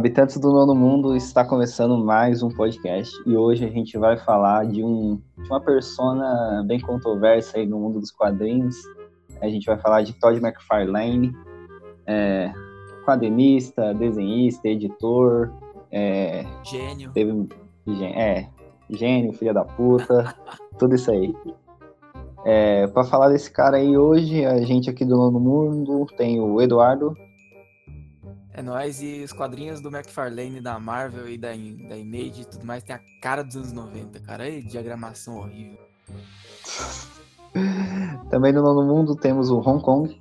Habitantes do Nono Mundo está começando mais um podcast e hoje a gente vai falar de, um, de uma persona bem controversa aí no mundo dos quadrinhos. A gente vai falar de Todd McFarlane, é, quadrinista, desenhista, editor. É, gênio. Teve, é, gênio, filha da puta, tudo isso aí. É, para falar desse cara aí hoje, a gente aqui do Nono Mundo tem o Eduardo. É nóis, e os quadrinhos do McFarlane, da Marvel e da, da Image e tudo mais tem a cara dos anos 90, cara. Aí, diagramação horrível. Também no Nono Mundo temos o Hong Kong.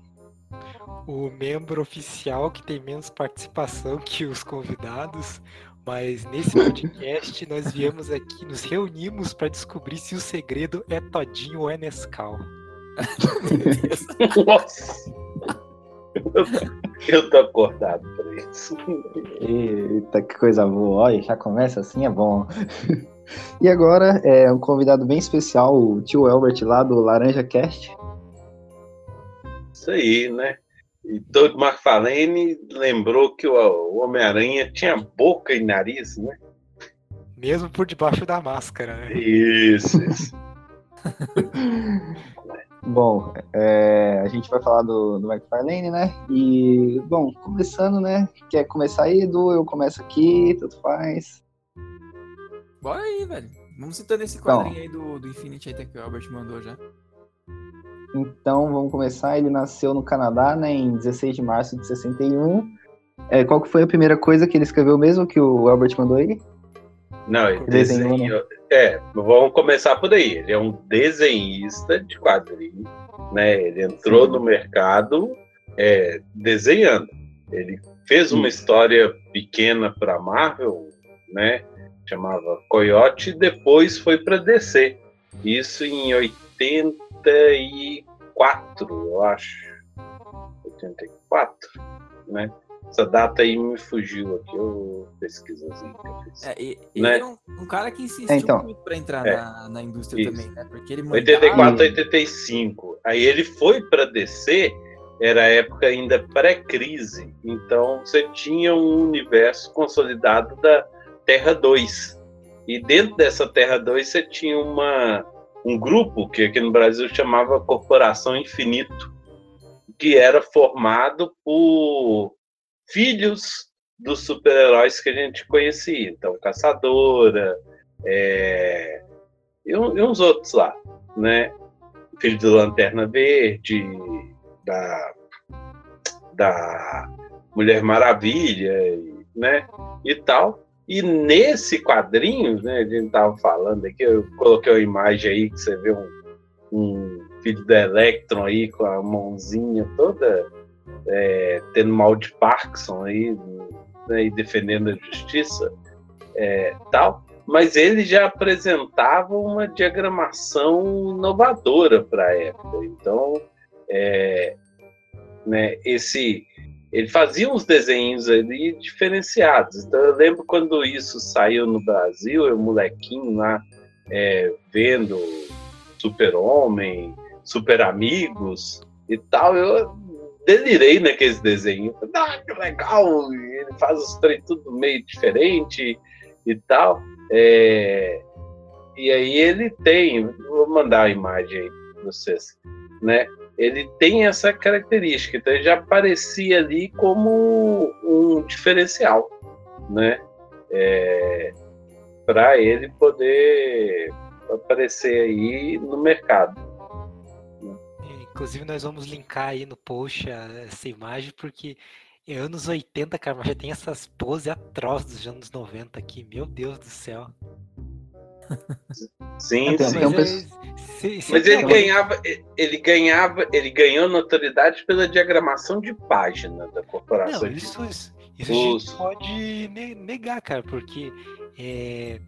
O membro oficial que tem menos participação que os convidados, mas nesse podcast nós viemos aqui, nos reunimos para descobrir se o segredo é Todinho ou é Nescau. Nossa! Eu tô acordado pra isso. Eita, que coisa boa. Olha, já começa assim, é bom. E agora, é um convidado bem especial, o tio Elbert lá do Laranja Cast. Isso aí, né? E Todd McFarlane lembrou que o Homem-Aranha tinha boca e nariz, né? Mesmo por debaixo da máscara, né? Isso, isso. Bom, é, a gente vai falar do, do McFarlane, né? E, bom, começando, né? Quer começar aí, Edu? Eu começo aqui, tudo faz. Bora aí, velho. Vamos citando esse quadrinho então, aí do, do Infinity aí que o Albert mandou já. Então, vamos começar. Ele nasceu no Canadá, né? Em 16 de março de 61. É, qual que foi a primeira coisa que ele escreveu mesmo, que o Albert mandou aí? Não, ele desenhou, né? É, vamos começar por aí. Ele é um desenhista de quadrinhos, né? Ele entrou Sim. no mercado é, desenhando. Ele fez uma história pequena para Marvel, né? Chamava Coyote, e depois foi para DC. Isso em 84, eu acho. 84, né? Essa data aí me fugiu aqui, eu que eu fiz. É, e, né? Ele é um, um, cara que insistiu é, então, muito para entrar é, na, na, indústria isso. também, né? Porque ele mandava... 84, 85. Aí ele foi para DC, era época ainda pré-crise, então você tinha um universo consolidado da Terra 2. E dentro dessa Terra 2 você tinha uma, um grupo que aqui no Brasil chamava Corporação Infinito, que era formado por filhos dos super-heróis que a gente conhecia. Então, Caçadora, é, e, e, uns outros lá, né? Filho do Lanterna Verde, da, da Mulher Maravilha, né? E tal. E nesse quadrinho, né? A gente tava falando aqui, eu coloquei uma imagem aí que você vê um, um filho do Electron aí com a mãozinha toda é, tendo mal de Parkinson aí, né, e defendendo a justiça é, tal, mas ele já apresentava uma diagramação inovadora para a época. Então, é, né, esse ele fazia uns desenhos ali diferenciados. Então eu lembro quando isso saiu no Brasil, eu molequinho lá é, vendo Super Homem, Super Amigos e tal, eu delirei naqueles desenhos. Ah, que legal! Ele faz os treinos tudo meio diferente e tal. É... E aí ele tem, vou mandar a imagem aí para vocês, né? Ele tem essa característica, então ele já aparecia ali como um diferencial, né? É... Para ele poder aparecer aí no mercado. Inclusive, nós vamos linkar aí no post essa imagem, porque em anos 80, cara, já tem essas poses atrozes dos anos 90 aqui. Meu Deus do céu. Sim, sim. Mas, mas ele ganhava, ele ganhava, ele ganhou notoriedade pela diagramação de página da corporação. Não, isso, isso, isso a gente pode negar, cara, porque é,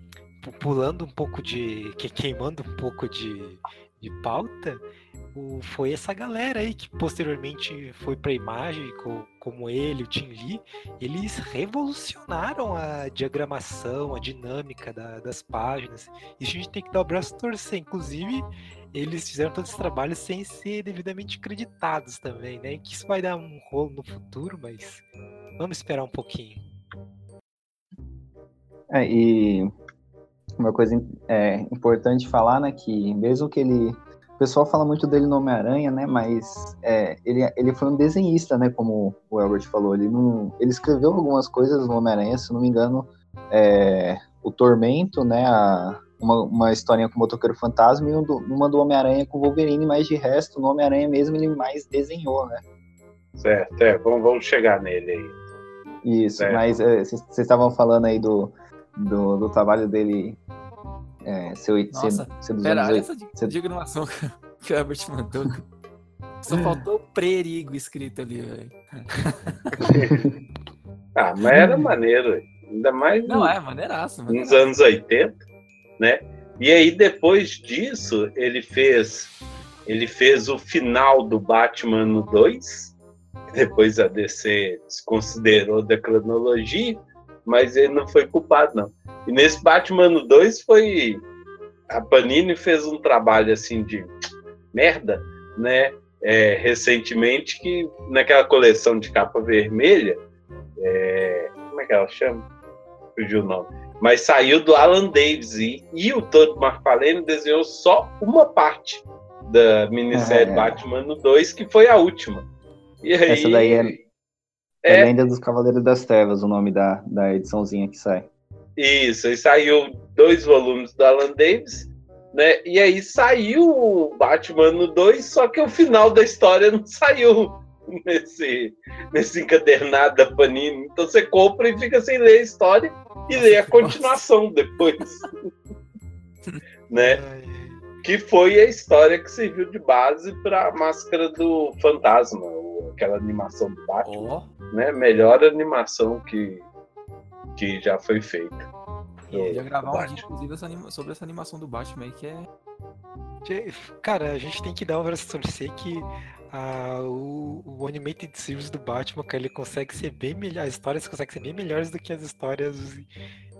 pulando um pouco de. queimando um pouco de, de pauta, o, foi essa galera aí que posteriormente foi para imagem, co, como ele, o Tim Lee, eles revolucionaram a diagramação, a dinâmica da, das páginas. Isso a gente tem que dar o braço a torcer. Inclusive, eles fizeram todo esse trabalho sem ser devidamente creditados também, né? Que isso vai dar um rolo no futuro, mas vamos esperar um pouquinho. É, e uma coisa é, importante falar, né, que mesmo que ele pessoal fala muito dele no Homem-Aranha, né? Mas é, ele, ele foi um desenhista, né? Como o Albert falou. Ele, não, ele escreveu algumas coisas no Homem-Aranha, se não me engano, é, o Tormento, né? A, uma, uma historinha com o Motoqueiro Fantasma e uma do Homem-Aranha com o Wolverine, mas de resto, no Homem-Aranha mesmo, ele mais desenhou, né? Certo, é, vamos, vamos chegar nele aí. Isso, certo. mas vocês é, estavam falando aí do, do, do trabalho dele é, seu, Nossa, ser, ser pera, olha essa ser... diagramação que o Herbert mandou. Só faltou o perigo escrito ali, velho. ah, mas era maneiro, ainda mais Não, é, maneiraço, maneiraço. nos anos 80, né? E aí, depois disso, ele fez ele fez o final do Batman no 2, depois a DC desconsiderou da cronologia, mas ele não foi culpado, não. E nesse Batman 2 foi. A Panini fez um trabalho assim de merda, né? É, recentemente, que naquela coleção de capa vermelha, é, como é que ela chama? Fugiu o nome. Mas saiu do Alan Davis e, e o Todd McFarlane desenhou só uma parte da minissérie é. Batman 2, que foi a última. E aí, Essa daí é, é, é Lenda dos Cavaleiros das Trevas, o nome da, da ediçãozinha que sai. Isso, aí saiu dois volumes do Alan Davis, né? E aí saiu o Batman no 2, só que o final da história não saiu nesse, nesse encadernado da Panini. Então você compra e fica sem ler a história e lê a continuação depois. né? Que foi a história que serviu de base para a Máscara do Fantasma, aquela animação do Batman. Oh. Né? Melhor animação que que já foi feita. Eu ia gravar um vídeo, inclusive, essa sobre essa animação do Batman aí, que é. Cara, a gente tem que dar uma versão de ser que uh, o, o Animated Series do Batman, cara, ele consegue ser bem melhor. As histórias conseguem ser bem melhores do que as histórias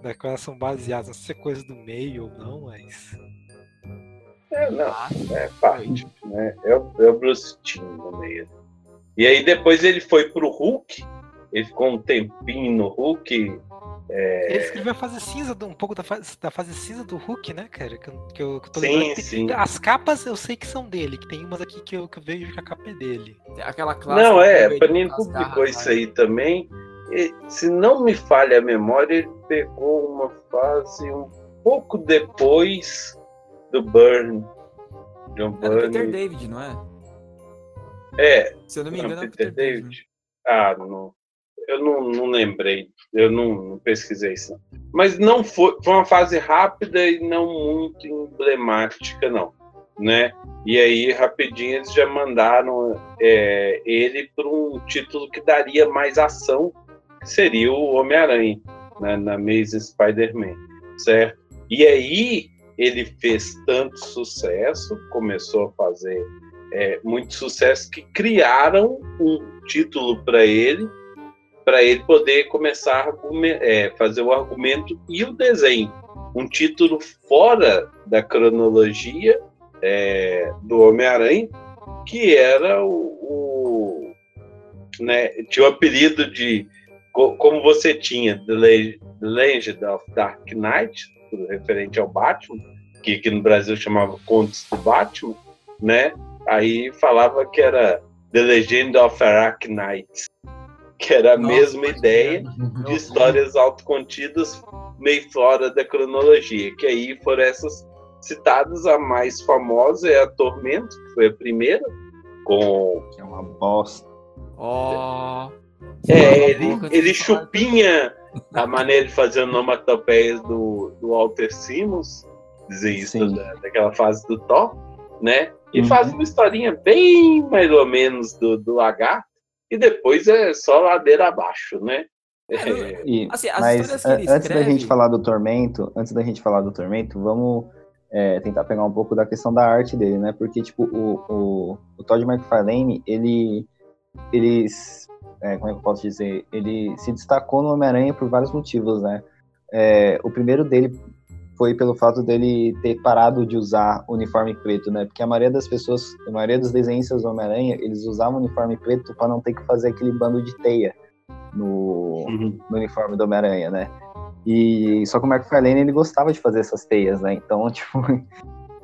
da qual elas são baseadas. Não sei se é coisa do meio ou não, mas. É, não, ah, é parte, né? É o, é o Bruce Timm no meio. E aí depois ele foi pro Hulk, ele ficou um tempinho no Hulk, é... Ele escreveu a fase cinza, um pouco da fase, da fase cinza do Hulk, né, cara? Que, eu, que eu, que eu tô sim, sim. As capas eu sei que são dele, que tem umas aqui que eu, que eu vejo que a capa é dele. Aquela classe. Não, é, Panini publicou isso aí também. E, se não me falha a memória, ele pegou uma fase um pouco depois do Burn. John é Burn. Peter David, não é? É. Se eu não me engano, é Peter, Peter David. David. Ah, não eu não, não lembrei, eu não, não, pesquisei isso. Mas não foi, foi uma fase rápida e não muito emblemática, não. Né? E aí, rapidinho, eles já mandaram é, ele para um título que daria mais ação, que seria o Homem-Aranha, né, na Amazing Spider-Man, certo? E aí, ele fez tanto sucesso, começou a fazer é, muito sucesso, que criaram um título para ele, para ele poder começar a é, fazer o argumento e o desenho. Um título fora da cronologia é, do Homem-Aranha, que era o, o né, tinha o apelido de como você tinha The Legend of Dark Knight, referente ao Batman, que aqui no Brasil chamava Contos do Batman, né? Aí falava que era The Legend of Arachnites, que era a Nossa, mesma ideia de histórias autocontidas meio fora da cronologia, que aí foram essas citadas, a mais famosa é a Tormento, que foi a primeira, com... Que é uma bosta. Oh. É, ele, ele chupinha a maneira de fazer onomatopeias do, do Walter Simmons, dizer isso da, daquela fase do Thor, né? E uhum. faz uma historinha bem mais ou menos do, do lagarto, e depois é só ladeira abaixo, né? É, e, assim, mas antes escreve... da gente falar do Tormento, antes da gente falar do Tormento, vamos é, tentar pegar um pouco da questão da arte dele, né? Porque, tipo, o, o, o Todd McFarlane, ele, ele é, como é que eu posso dizer? Ele se destacou no Homem-Aranha por vários motivos, né? É, o primeiro dele foi pelo fato dele ter parado de usar uniforme preto, né? Porque a maioria das pessoas, a maioria dos desenhistas do Homem-Aranha, eles usavam uniforme preto para não ter que fazer aquele bando de teia no, uhum. no uniforme do Homem-Aranha, né? E só que o McFarlane ele gostava de fazer essas teias, né? Então, tipo,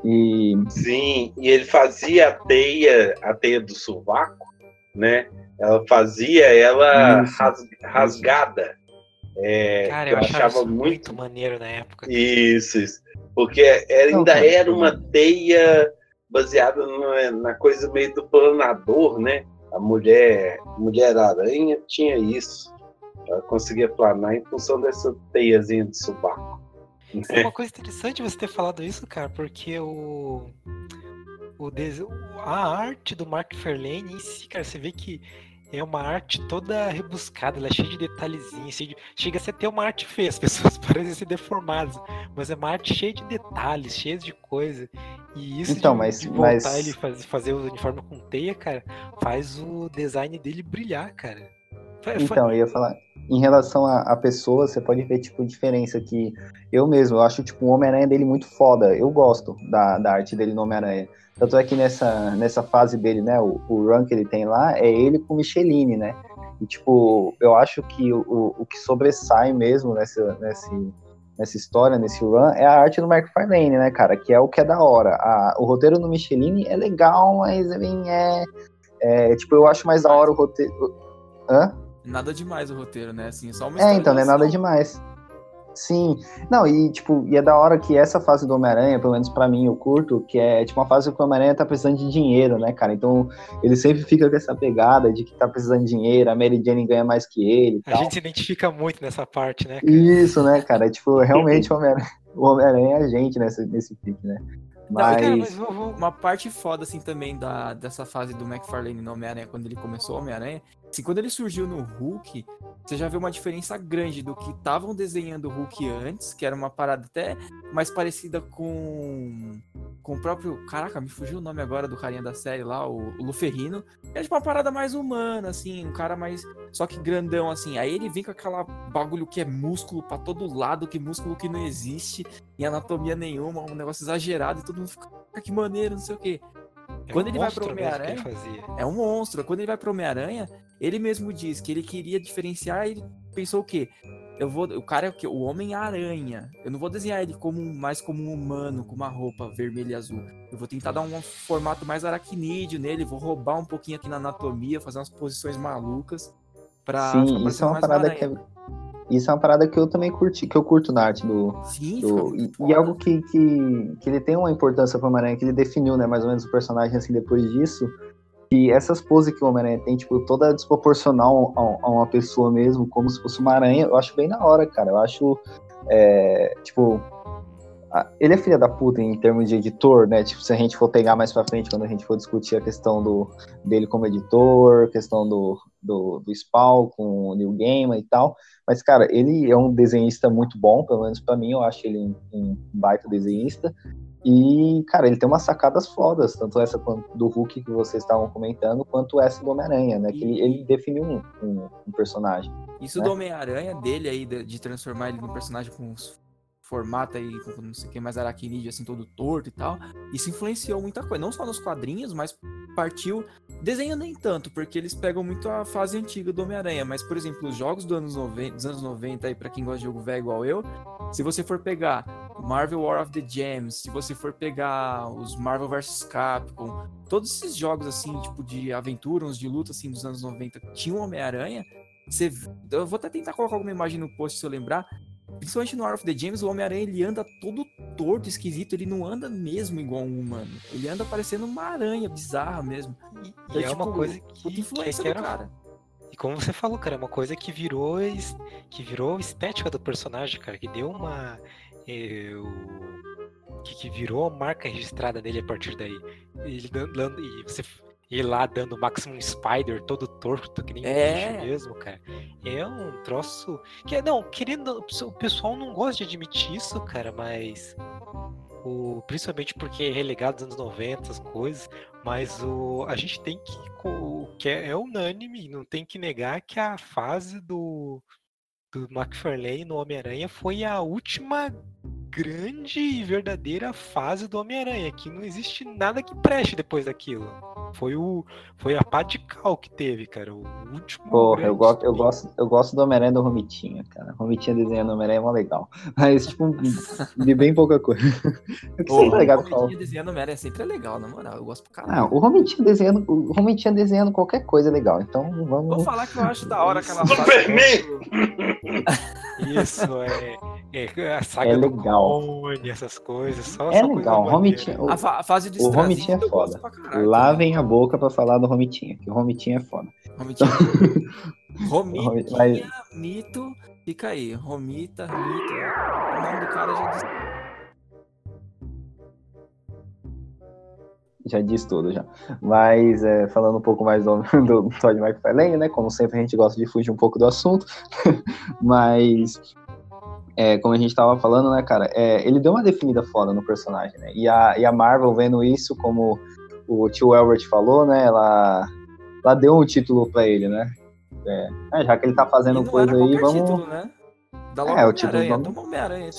e Sim, e ele fazia a teia, a teia do sovaco, né? Ela fazia ela ras, rasgada. É, Cara, eu, eu achava muito... muito maneiro na época. Isso, isso. Porque ainda era uma teia baseada na coisa meio do planador, né? A mulher, mulher aranha tinha isso. Ela conseguia planar em função dessa teiazinha de subaco. É uma coisa interessante você ter falado isso, cara, porque o, o a arte do Mark Verlaine em si, cara, você vê que é uma arte toda rebuscada, ela é cheia de detalhezinhos, cheia de... chega a ser até uma arte feia, as pessoas parecem ser deformadas, mas é uma arte cheia de detalhes, cheia de coisa. E isso então, de, mas, de voltar mas... ele faz, fazer o uniforme com teia, cara, faz o design dele brilhar, cara. Então, eu ia falar, em relação a pessoa, você pode ver, tipo, diferença que eu mesmo, eu acho, tipo, o Homem-Aranha dele muito foda. Eu gosto da, da arte dele no Homem-Aranha. Tanto é que nessa, nessa fase dele, né, o, o run que ele tem lá é ele com Micheline, né? E, tipo, eu acho que o, o, que sobressai mesmo nessa, nesse, nessa história, nesse run, é a arte do Mark Farlane, né, cara? Que é o que é da hora. A, o roteiro no Micheline é legal, mas é, é, Tipo, eu acho mais da hora o roteiro. Hã? Nada demais o roteiro, né? Assim, só uma É, então, não é nada demais. Sim. Não, e tipo, e é da hora que essa fase do Homem-Aranha, pelo menos para mim, eu curto, que é tipo uma fase que o Homem-Aranha tá precisando de dinheiro, né, cara? Então, ele sempre fica com essa pegada de que tá precisando de dinheiro, a Mary Jane ganha mais que ele. A gente se identifica muito nessa parte, né? Cara? Isso, né, cara? tipo, realmente o Homem-Aranha Homem é a gente nesse, nesse pique, né? Mas... Não, cara, mas uma parte foda, assim, também da, dessa fase do McFarlane no Homem-Aranha, quando ele começou o Homem-Aranha, Assim, quando ele surgiu no Hulk, você já vê uma diferença grande do que estavam desenhando o Hulk antes, que era uma parada até mais parecida com com o próprio. Caraca, me fugiu o nome agora do carinha da série lá, o, o Luferrino. É tipo uma parada mais humana, assim, um cara mais. Só que grandão, assim. Aí ele vem com aquela bagulho que é músculo para todo lado, que músculo que não existe, em anatomia nenhuma, um negócio exagerado, e todo mundo fica, que maneiro, não sei o quê. É Quando um ele vai pro Homem-Aranha. É um monstro. Quando ele vai pro Homem-Aranha, ele mesmo diz que ele queria diferenciar ele pensou o quê? Eu vou, o cara é o quê? O Homem-Aranha. Eu não vou desenhar ele como mais como um humano, com uma roupa vermelha e azul. Eu vou tentar dar um formato mais aracnídeo nele, vou roubar um pouquinho aqui na anatomia, fazer umas posições malucas pra Sim, isso é uma parada que é, isso é uma parada que eu também curti, que eu curto na arte do. Sim, do, e, e, algo que, que, que ele tem uma importância para o Homem-Aranha, que ele definiu, né, mais ou menos o personagem assim depois disso, que essas poses que o Homem-Aranha tem, tipo, toda desproporcional a, a, uma pessoa mesmo, como se fosse uma aranha, eu acho bem na hora, cara. Eu acho, é, tipo, ele é filha da puta em termos de editor, né? Tipo, se a gente for pegar mais pra frente, quando a gente for discutir a questão do, dele como editor, questão do, do, do Spawn com o New Gaiman e tal. Mas, cara, ele é um desenhista muito bom, pelo menos para mim, eu acho ele um, um baita desenhista. E, cara, ele tem umas sacadas fodas, tanto essa do Hulk que vocês estavam comentando, quanto essa do Homem-Aranha, né? Que ele, ele definiu um, um, um, personagem. Isso né? do Homem-Aranha dele aí, de, de, transformar ele num personagem com formato aí, com não sei o que, mais aracnídeo, assim, todo torto e tal. Isso influenciou muita coisa, não só nos quadrinhos, mas partiu. Desenho nem tanto, porque eles pegam muito a fase antiga do Homem-Aranha, mas, por exemplo, os jogos do anos 90, dos anos 90 aí, pra quem gosta de jogo velho igual eu, se você for pegar Marvel War of the Gems, se você for pegar os Marvel vs Capcom, todos esses jogos assim, tipo de aventura, uns de luta assim dos anos 90, tinham Homem-Aranha, você, eu vou até tentar colocar alguma imagem no post se eu lembrar. Principalmente no War of the James, o Homem-Aranha ele anda todo torto, esquisito, ele não anda mesmo igual um humano. Ele anda parecendo uma aranha bizarra mesmo. E, e é, tipo, uma coisa que, influência que era, cara. E como você falou, cara, é uma coisa que virou que virou estética do personagem, cara, que deu uma eu, que, que virou a marca registrada dele a partir daí. Ele dando, e você ir lá dando Maximum Spider todo torto, que nem é. bicho mesmo, cara. É um troço. Que, não, querendo. O pessoal não gosta de admitir isso, cara, mas. O, principalmente porque é relegado dos anos 90, as coisas, mas o, a gente tem que. O, que é, é unânime, não tem que negar que a fase do, do McFarlane no Homem-Aranha foi a última grande e verdadeira fase do Homem-Aranha, que não existe nada que preste depois daquilo. Foi, o, foi a pá de cal que teve, cara. O último. Porra, eu gosto, eu, gosto, eu gosto do Homem-Aranha do Romitinha, cara. Romitinha desenhando Homem-Aranha é mó legal. Mas, tipo, de bem pouca coisa. O sempre legal. O Romitinha desenhando Homem-Aranha é sempre é legal, na moral. Eu gosto pro caralho. Não, o Romitinha desenhando, o Romitinha desenhando qualquer coisa é legal. Então, vamos. Vou falar que eu acho da hora aquela Superman! Isso, é. É, a saga é legal. Clone, essas coisas. Só, é só legal. Coisa Romitinha, o, a, fa a, fase de o Romitinha é foda. Lavem a boca pra falar do Romitinha, que o Romitinha é foda. Romitinha. Romitinha, Mas... mito, fica aí. Romita, mito. O nome do cara já disse. Já diz tudo já. Mas é, falando um pouco mais do, do Todd McFarlane, né? Como sempre a gente gosta de fugir um pouco do assunto, mas é, como a gente estava falando, né, cara, é, ele deu uma definida foda no personagem, né? E a, e a Marvel vendo isso, como o tio Albert falou, né? Ela, ela deu um título para ele, né? É, é, já que ele tá fazendo coisa aí, vamos. Título, né? Logo é, o título do Homem-Aranha,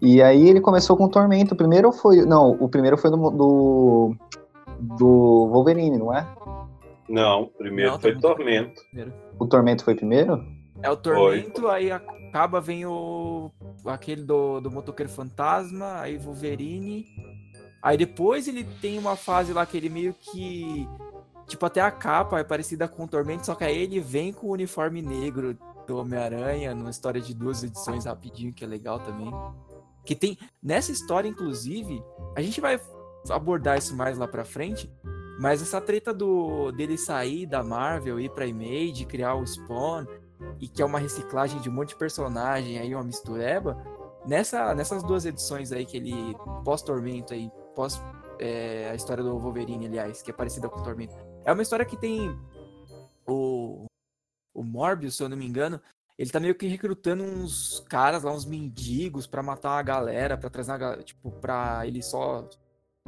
e aí ele começou com o Tormento. O primeiro foi. Não, o primeiro foi do. Do, do Wolverine, não é? Não, o primeiro não, foi Tormento. Primeiro. O Tormento foi primeiro? É o Tormento, foi. aí acaba, vem o. aquele do, do Motoqueiro Fantasma, aí Wolverine. Aí depois ele tem uma fase lá que ele meio que. Tipo, até a capa é parecida com o Tormento, só que aí ele vem com o uniforme negro do Homem-Aranha, numa história de duas edições rapidinho, que é legal também. Que tem. Nessa história, inclusive, a gente vai abordar isso mais lá pra frente. Mas essa treta do dele sair da Marvel, ir pra Image, criar o Spawn, e que é uma reciclagem de um monte de personagem, aí uma mistureba. Nessa, nessas duas edições aí que ele pós-Tormento aí, pós é, a história do Wolverine, aliás, que é parecida com o Tormento. É uma história que tem o, o Morbius, se eu não me engano, ele tá meio que recrutando uns caras lá, uns mendigos para matar a galera, para trazer a tipo, pra ele só.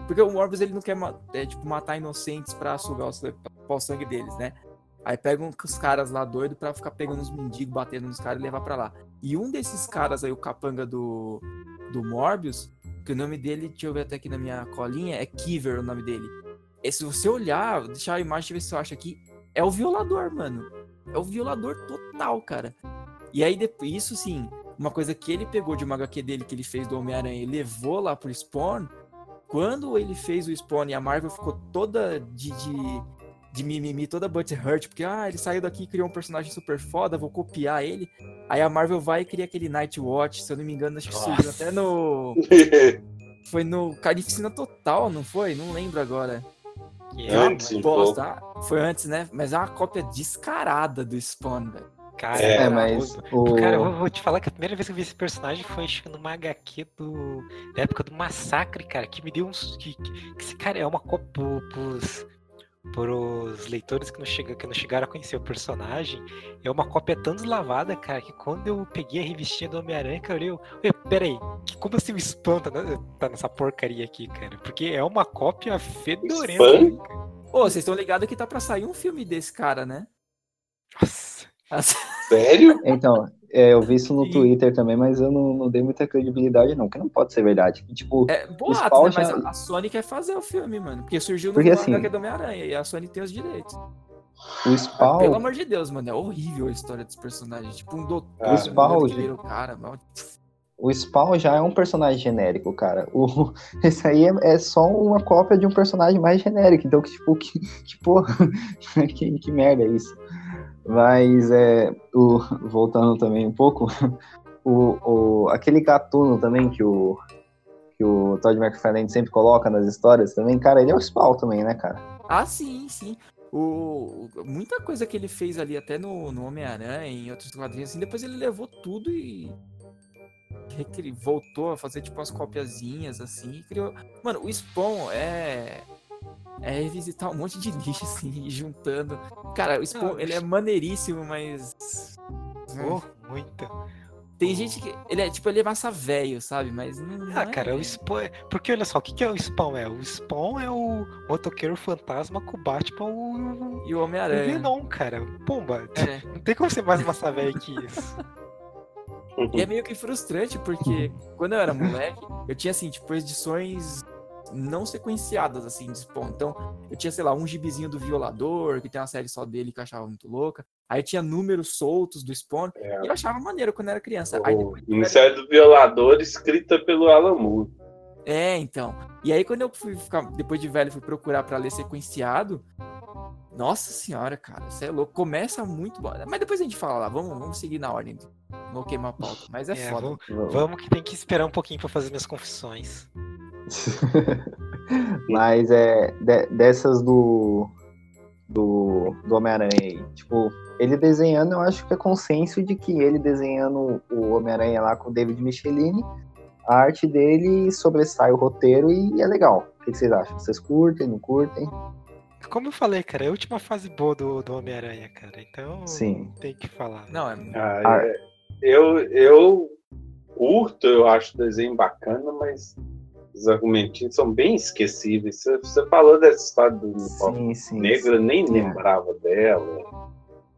Porque o Morbius ele não quer é, tipo, matar inocentes pra sugar o, o sangue deles, né? Aí pegam os caras lá doido pra ficar pegando os mendigos, batendo nos caras e levar pra lá. E um desses caras aí, o capanga do, do Morbius, que o nome dele, deixa eu ver até aqui na minha colinha, é Kiver o nome dele. E se você olhar, deixar a imagem, ver se eu acho aqui, é o violador, mano. É o violador total, cara. E aí, isso sim, uma coisa que ele pegou de uma HQ dele que ele fez do Homem-Aranha e levou lá pro Spawn, quando ele fez o Spawn e a Marvel ficou toda de, de, de mimimi, toda butthurt, porque ah, ele saiu daqui e criou um personagem super foda, vou copiar ele. Aí a Marvel vai e cria aquele Nightwatch, se eu não me engano, acho que surgiu até no. foi no Carnificina Total, não foi? Não lembro agora. Antes, um bosta. Foi antes, né? Mas é uma cópia descarada do Spawn, velho. Cara, é, mas o... cara, eu vou te falar que a primeira vez que eu vi esse personagem foi numa HQ do, da época do Massacre, cara, que me deu uns. Que, que, que esse cara é uma cópia pros, pros leitores que não, chega, que não chegaram a conhecer o personagem. É uma cópia tão deslavada, cara, que quando eu peguei a revistinha do Homem-Aranha, cara, eu. Peraí, como assim o espanta tá nessa porcaria aqui, cara? Porque é uma cópia fedorenta. Ô, vocês estão ligados que tá pra sair um filme desse cara, né? Nossa. Sério? Então, é, eu vi isso no Twitter também, mas eu não, não, dei muita credibilidade, não, que não pode ser verdade. Tipo, é boato, né? Mas a Sony quer fazer o filme, mano. Porque surgiu no porque, assim, do Homem-Aranha e a Sony tem os direitos. O Spawn. Pelo amor de Deus, mano, é horrível a história dos personagens. Tipo, um doutor. O Spawn. O cara, o Spawn já é um personagem genérico, cara. O, esse aí é, é, só uma cópia de um personagem mais genérico. Então, que, tipo, que, que porra. que, que merda é isso? Mas é, o, voltando também um pouco, o, o, aquele gatuno também que o, que o Todd McFarlane sempre coloca nas histórias também, cara, ele é o Spawn também, né, cara? Ah, sim, sim. O, muita coisa que ele fez ali, até no, no Homem-Aranha, em outros quadrinhos, assim, depois ele levou tudo e voltou a fazer tipo umas copiazinhas assim, criou. Mano, o Spawn é é revisitar um monte de lixo, assim, juntando. Cara, o Spawn, ele é maneiríssimo, mas. Oh, muito. Tem gente que. Ele é tipo, ele é massa velho, sabe? Mas não. não ah, é cara, o Spawn. É... Porque olha só, o que, que é o Spawn? É? O Spawn é o motoqueiro fantasma com o Batman o... e o Homem-Aranha. O Venom, cara. Pomba. É. Não tem como ser mais massa velho que isso. E é meio que frustrante, porque quando eu era moleque, eu tinha assim, tipo, edições não sequenciadas, assim, de Spawn. Então, eu tinha, sei lá, um gibizinho do Violador, que tem uma série só dele que eu achava muito louca. Aí tinha números soltos do Spawn, é. e eu achava maneiro quando eu era criança. O Aí, Ministério do Violador, escrita pelo Alan Moore. É, então. E aí, quando eu fui ficar, depois de velho, fui procurar para ler sequenciado, nossa senhora, cara, você é louco. Começa muito bom. Mas depois a gente fala lá, vamos, vamos seguir na ordem. Não queimar a pauta. Mas é, é foda. Vamos, vamos, que tem que esperar um pouquinho para fazer minhas confissões. Mas é de, dessas do do, do Homem-Aranha Tipo, ele desenhando, eu acho que é consenso de que ele desenhando o Homem-Aranha lá com o David Michelini, a arte dele sobressai o roteiro e é legal. O que vocês acham? Vocês curtem, não curtem? Como eu falei, cara, é a última fase boa do, do Homem-Aranha, cara. Então Sim. tem que falar. Não, é. Ah, é eu, eu curto, eu acho o desenho bacana, mas os argumentinhos são bem esquecíveis. Você, você falou dessa história do sim, sim, negro, eu nem sim. lembrava dela.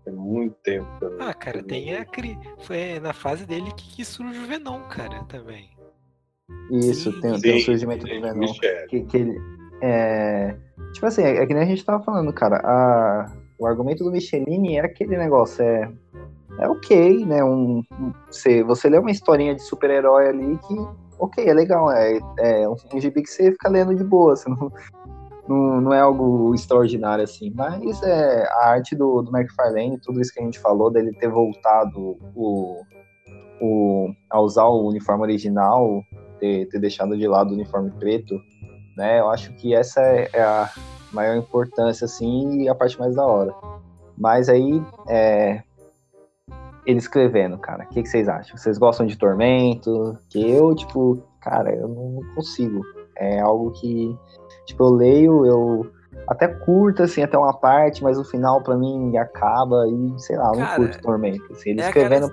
Tem muito tempo também. Ah, cara, tem a foi na fase dele que, que surge o Venom, cara, também. Isso, tem, tem o surgimento do Venom. Que, que ele, é, tipo assim, é, é, que nem a gente tava falando, cara. A, o argumento do Michelini é aquele negócio, é, é ok, né? Um, um você, você lê uma historinha de super-herói ali que, ok, é legal, é, é um, um gibi que você fica lendo de boa, você não, não, não é algo extraordinário assim. Mas é, a arte do, do McFarlane, tudo isso que a gente falou, dele ter voltado o, o, a usar o uniforme original, ter, ter deixado de lado o uniforme preto, né? Eu acho que essa é, é a maior importância, assim, e a parte mais da hora. Mas aí, é, ele escrevendo, cara, o que, que, vocês acham? Vocês gostam de Tormento? Que eu, tipo, cara, eu não consigo. É algo que, tipo, eu leio, eu até curto, assim, até uma parte, mas o final, para mim, acaba e, sei lá, eu não curto Tormento. Assim, ele é escrevendo...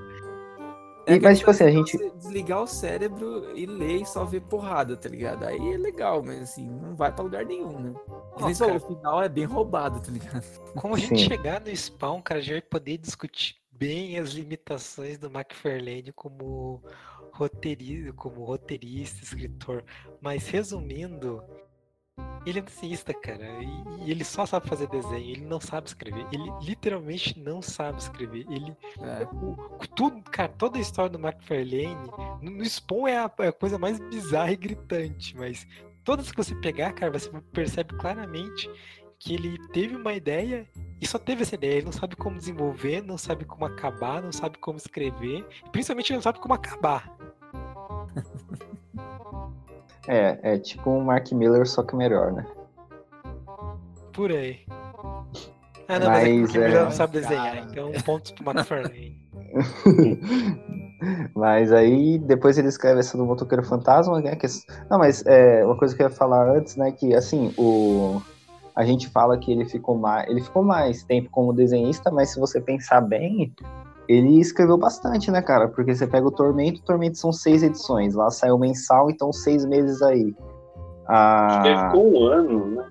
É e, mas, tipo assim, a gente. Desligar o cérebro e ler e só ver porrada, tá ligado? Aí é legal, mas assim, não vai pra lugar nenhum, né? Mas oh, cara... o final é bem roubado, tá ligado? Como a gente Sim. chegar no spawn, cara, já vai poder discutir bem as limitações do McFarlane como roteirista, como roteirista, escritor. Mas resumindo, ele é desenhista, cara, e, ele só sabe fazer desenho, ele não sabe escrever. Ele literalmente não sabe escrever. Ele. É. O, tudo, cara, toda a história do McFarlane, no, no Spawn é a, é a, coisa mais bizarra e gritante, mas todas que você pegar, cara, você percebe claramente que ele teve uma ideia e só teve essa ideia. Ele não sabe como desenvolver, não sabe como acabar, não sabe como escrever, principalmente ele não sabe como acabar. É, é tipo um Mark Miller, só que melhor, né? Por aí. Ah, não, mas, é mas é é... não sabe desenhar, então pontos pro McFarlane. mas aí depois ele escreve essa do Motoqueiro Fantasma, né? Que... Não, mas é, uma coisa que eu ia falar antes, né? Que assim, o a gente fala que ele ficou mais, ele ficou mais tempo como desenhista, mas se você pensar bem, ele escreveu bastante, né, cara? Porque você pega o Tormento, o Tormento são seis edições, lá saiu mensal, então seis meses aí. Ah, Acho que ele ficou um ano, né?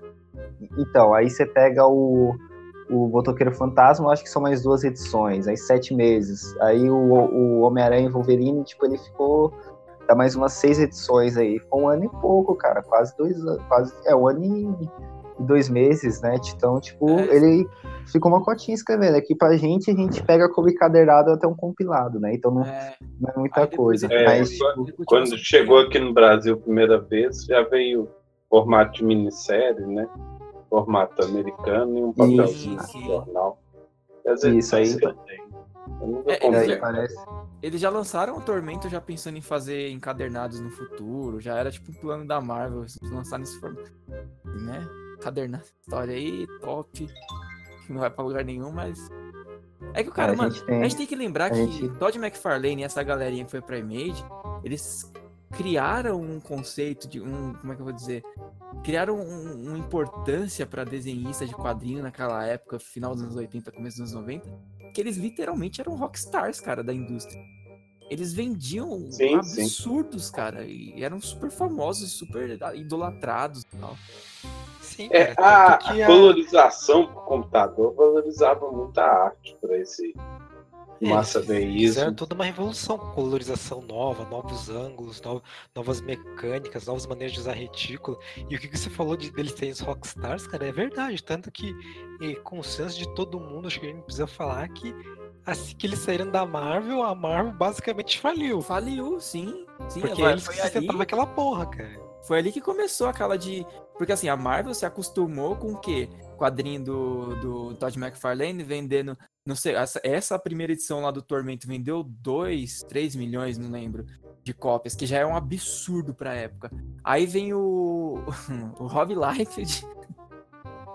Então, aí você pega o, o Motoqueiro Fantasma, acho que são mais duas edições, aí sete meses. Aí o, o Homem-Aranha e Wolverine, tipo, ele ficou. Dá mais umas seis edições aí. Foi um ano e pouco, cara. Quase dois anos. Quase, é, um ano e dois meses, né? Então, tipo, é. ele ficou uma cotinha escrevendo. Aqui pra gente, a gente pega como encadernado até um compilado, né? Então não é, não é muita coisa. É, mas, tipo... Quando chegou aqui no Brasil a primeira vez, já veio formato de minissérie, né? Formato americano e um papelzinho de jornal. Isso aí. É, eles, já, parece... eles já lançaram o Tormento já pensando em fazer encadernados no futuro. Já era tipo um plano da Marvel, lançar nesse formato. Né? Cadernar história aí, top. Não vai pra lugar nenhum, mas. É que o cara, a mano, gente tem... a gente tem que lembrar a que gente... Todd McFarlane e essa galerinha que foi pra Image, eles criaram um conceito de um. Como é que eu vou dizer? Criaram um, uma importância para desenhista de quadrinho naquela época, final dos anos 80, começo dos anos 90, que eles literalmente eram rockstars, cara, da indústria. Eles vendiam sim, absurdos, sim. cara, e eram super famosos, super idolatrados e tal. Sim, é, a, a, colorização por computador valorizava muito a arte para esse Massa ver isso. Fizeram toda uma revolução, colorização nova, novos ângulos, no, novas mecânicas, novas maneiras de usar retícula. E o que você falou de deles terem os rockstars, cara, é verdade. Tanto que, e, consenso de todo mundo, acho que a gente precisa falar que assim que eles saíram da Marvel, a Marvel basicamente faliu. Faliu, sim. Sim Porque eles que sustentavam aquela porra, cara. Foi ali que começou aquela de. Porque assim, a Marvel se acostumou com o quê? Quadrinho do, do Todd McFarlane vendendo. Não sei, essa, essa primeira edição lá do Tormento vendeu 2, 3 milhões, não lembro, de cópias, que já é um absurdo pra época. Aí vem o. o Rob Liefeld.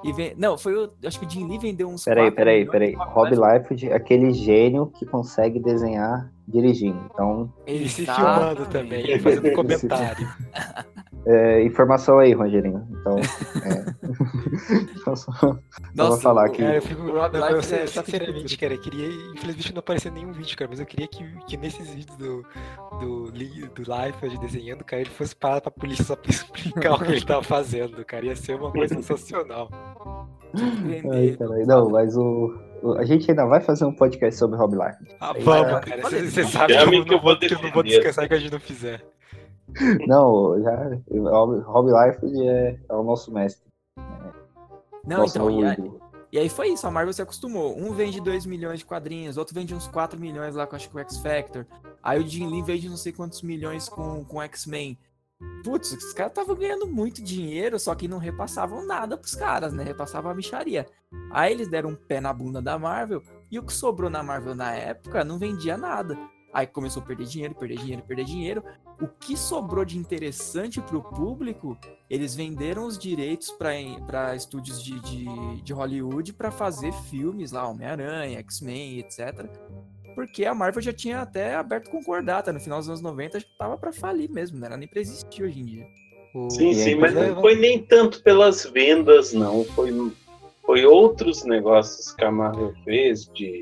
E vem, não, foi o. Acho que o Jim Lee vendeu uns. Peraí, peraí, peraí. Rob Liefeld é aquele gênio que consegue desenhar dirigindo. Então. Ele se filmando também, fazendo comentário. É, informação aí, Rogerinho. Então, é... só, Nossa, vou falar aqui. Cara, eu fico, não, eu, sinceramente, cara, eu queria, infelizmente não apareceu nenhum vídeo, cara, mas eu queria que, que nesses vídeos do, do, do Life de desenhando, cara, ele fosse parar pra polícia só pra explicar o que ele tava fazendo, cara, ia ser uma coisa sensacional. Ai, não, mas o, a gente ainda vai fazer um podcast sobre Rob Life. Ah, vamos, cara. Você sabe que eu, que eu, vou, que eu não vou descansar que a gente não fizer. Não, já. Rob Life é, é o nosso mestre. Não, nosso então, e aí, e aí, foi isso, a Marvel se acostumou. Um vende 2 milhões de quadrinhos, outro vende uns 4 milhões lá com, acho que o X-Factor. Aí o Jim Lee vende não sei quantos milhões com, com X-Men. Putz, os caras estavam ganhando muito dinheiro, só que não repassavam nada pros caras, né? Repassavam a micharia. Aí eles deram um pé na bunda da Marvel, e o que sobrou na Marvel na época não vendia nada. Aí começou a perder dinheiro, perder dinheiro, perder dinheiro. O que sobrou de interessante para o público, eles venderam os direitos para estúdios de, de, de Hollywood para fazer filmes lá, Homem-Aranha, X-Men, etc. Porque a Marvel já tinha até aberto concordata. No final dos anos 90 já tava para falir mesmo, não era nem para existir hoje em dia. Sim, sim, mas não foi nem tanto pelas vendas, não. Foi, foi outros negócios que a Marvel fez de,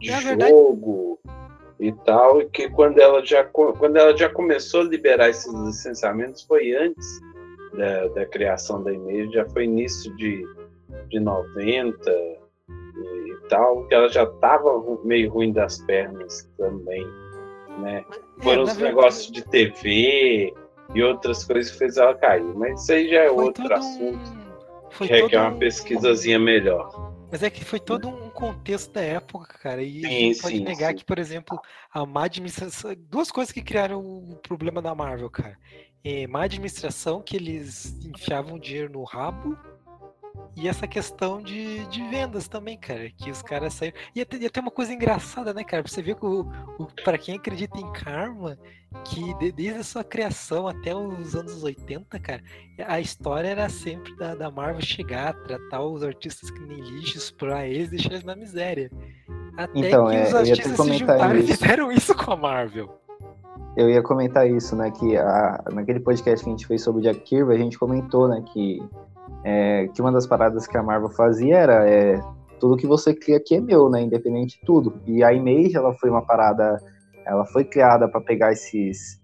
de é jogo. Verdade e tal, e que quando ela já, quando ela já começou a liberar esses licenciamentos foi antes da, da criação da Image, já foi início de, de 90 e, e tal, que ela já estava meio ruim das pernas também, né? É, Foram os negócios de TV e outras coisas que fez ela cair, mas isso aí já é outro assunto, um... que requer uma pesquisazinha melhor. Mas é que foi todo um contexto da época, cara. E sim, a gente pode sim, negar sim. que, por exemplo, a má administração. Duas coisas que criaram o problema da Marvel, cara. É, má administração, que eles enfiavam dinheiro no rabo e essa questão de, de vendas também, cara, que os caras saíram. E até, e até uma coisa engraçada, né, cara? Você vê que o, o, para quem acredita em karma, que de, desde a sua criação até os anos 80, cara, a história era sempre da, da Marvel chegar, tratar os artistas que nem lixos pra eles deixar eles na miséria. Até então, que é, os artistas se juntaram isso. e fizeram isso com a Marvel. Eu ia comentar isso, né? Que a, naquele podcast que a gente fez sobre o Jack Kirby, a gente comentou, né? Que é, que uma das paradas que a Marvel fazia era é, tudo que você cria aqui é meu, né? Independente de tudo. E a Image, ela foi uma parada, ela foi criada para pegar esses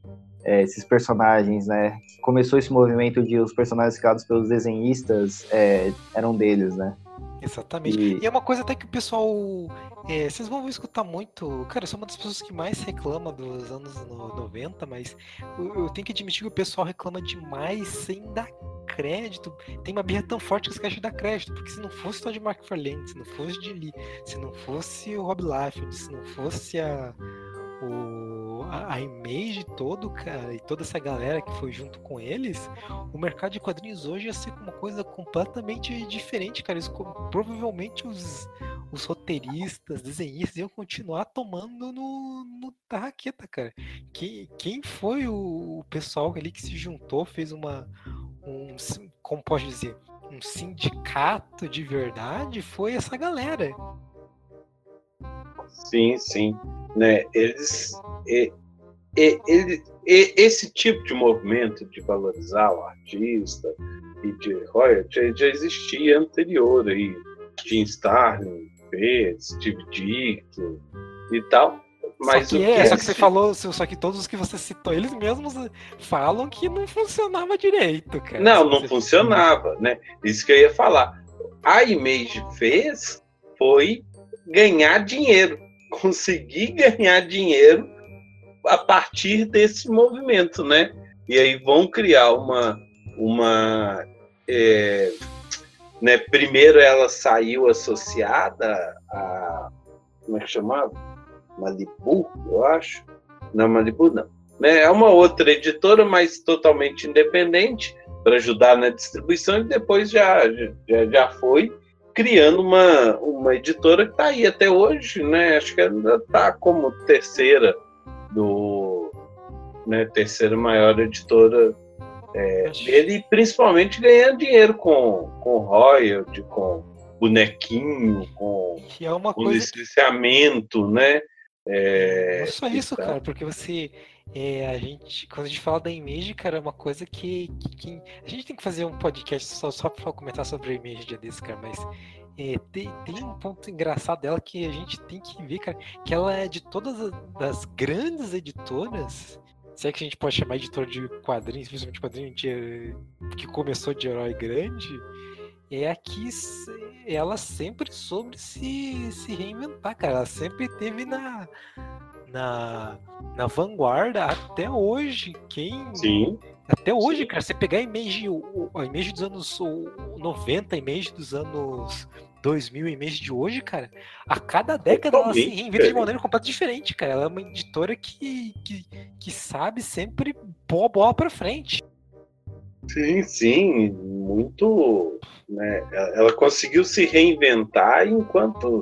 é, esses personagens, né? Começou esse movimento de os personagens criados pelos desenhistas é, eram deles, né? Exatamente. E... e... é uma coisa até que o pessoal. É, vocês vão escutar muito. Cara, eu sou uma das pessoas que mais reclama dos anos 90, mas eu, eu tenho que admitir que o pessoal reclama demais sem dar crédito. Tem uma birra tão forte que os caras dar crédito, porque se não fosse o Todd McFarlane, se não fosse de Lee, se não fosse o Rob Liefeld, se não fosse a, o, a, a Image todo, cara, e toda essa galera que foi junto com eles, o mercado de quadrinhos hoje ia ser uma coisa completamente diferente, cara. Eles, provavelmente os, os roteiristas, desenhistas iam continuar tomando no, no tarraqueta, cara. Quem, quem foi o, o pessoal ali que se juntou, fez uma, um, como pode dizer, um sindicato de verdade foi essa galera. Sim, sim. Né? Eles, e, e, ele, e, esse tipo de movimento de valorizar o artista e de royalty já existia anterior aí. Jim Starlin Steve Ditko e tal. Mas só que, é, só que você falou, só que todos os que você citou, eles mesmos falam que não funcionava direito, cara. Não, não funcionava, né? Isso que eu ia falar. A Image fez foi ganhar dinheiro conseguir ganhar dinheiro a partir desse movimento, né? E aí vão criar uma, uma é, né? Primeiro ela saiu associada a como é que chamava? Malibu, eu acho. Não, Malibu não. Né? É uma outra editora, mas totalmente independente para ajudar na distribuição e depois já, já, já foi criando uma, uma editora que está aí até hoje, né? Acho que ainda está como terceira do né, terceira maior editora é, dele, principalmente ganhando dinheiro com, com royalty, com bonequinho, com, é uma com coisa licenciamento, que... né? É, Não só isso, cara, porque você. É, a gente, quando a gente fala da Image, cara, é uma coisa que, que, que, A gente tem que fazer um podcast só, só pra comentar sobre a Image dia desse, cara, mas é, tem, tem um ponto engraçado dela que a gente tem que ver, cara, que ela é de todas as grandes editoras. Se é que a gente pode chamar editora de quadrinhos, principalmente quadrinho de, que começou de herói grande, é a que ela sempre soube se, se reinventar, cara. Ela sempre teve na, na, na vanguarda até hoje. Quem. Sim. Até hoje, Sim. cara, você pegar a image, a image dos anos 90, a image dos anos 2000, a image de hoje, cara, a cada década ela se reinventa de maneira completamente diferente, cara. Ela é uma editora que, que, que sabe sempre pôr a bola pra frente. Sim, sim, muito. Né? Ela conseguiu se reinventar enquanto.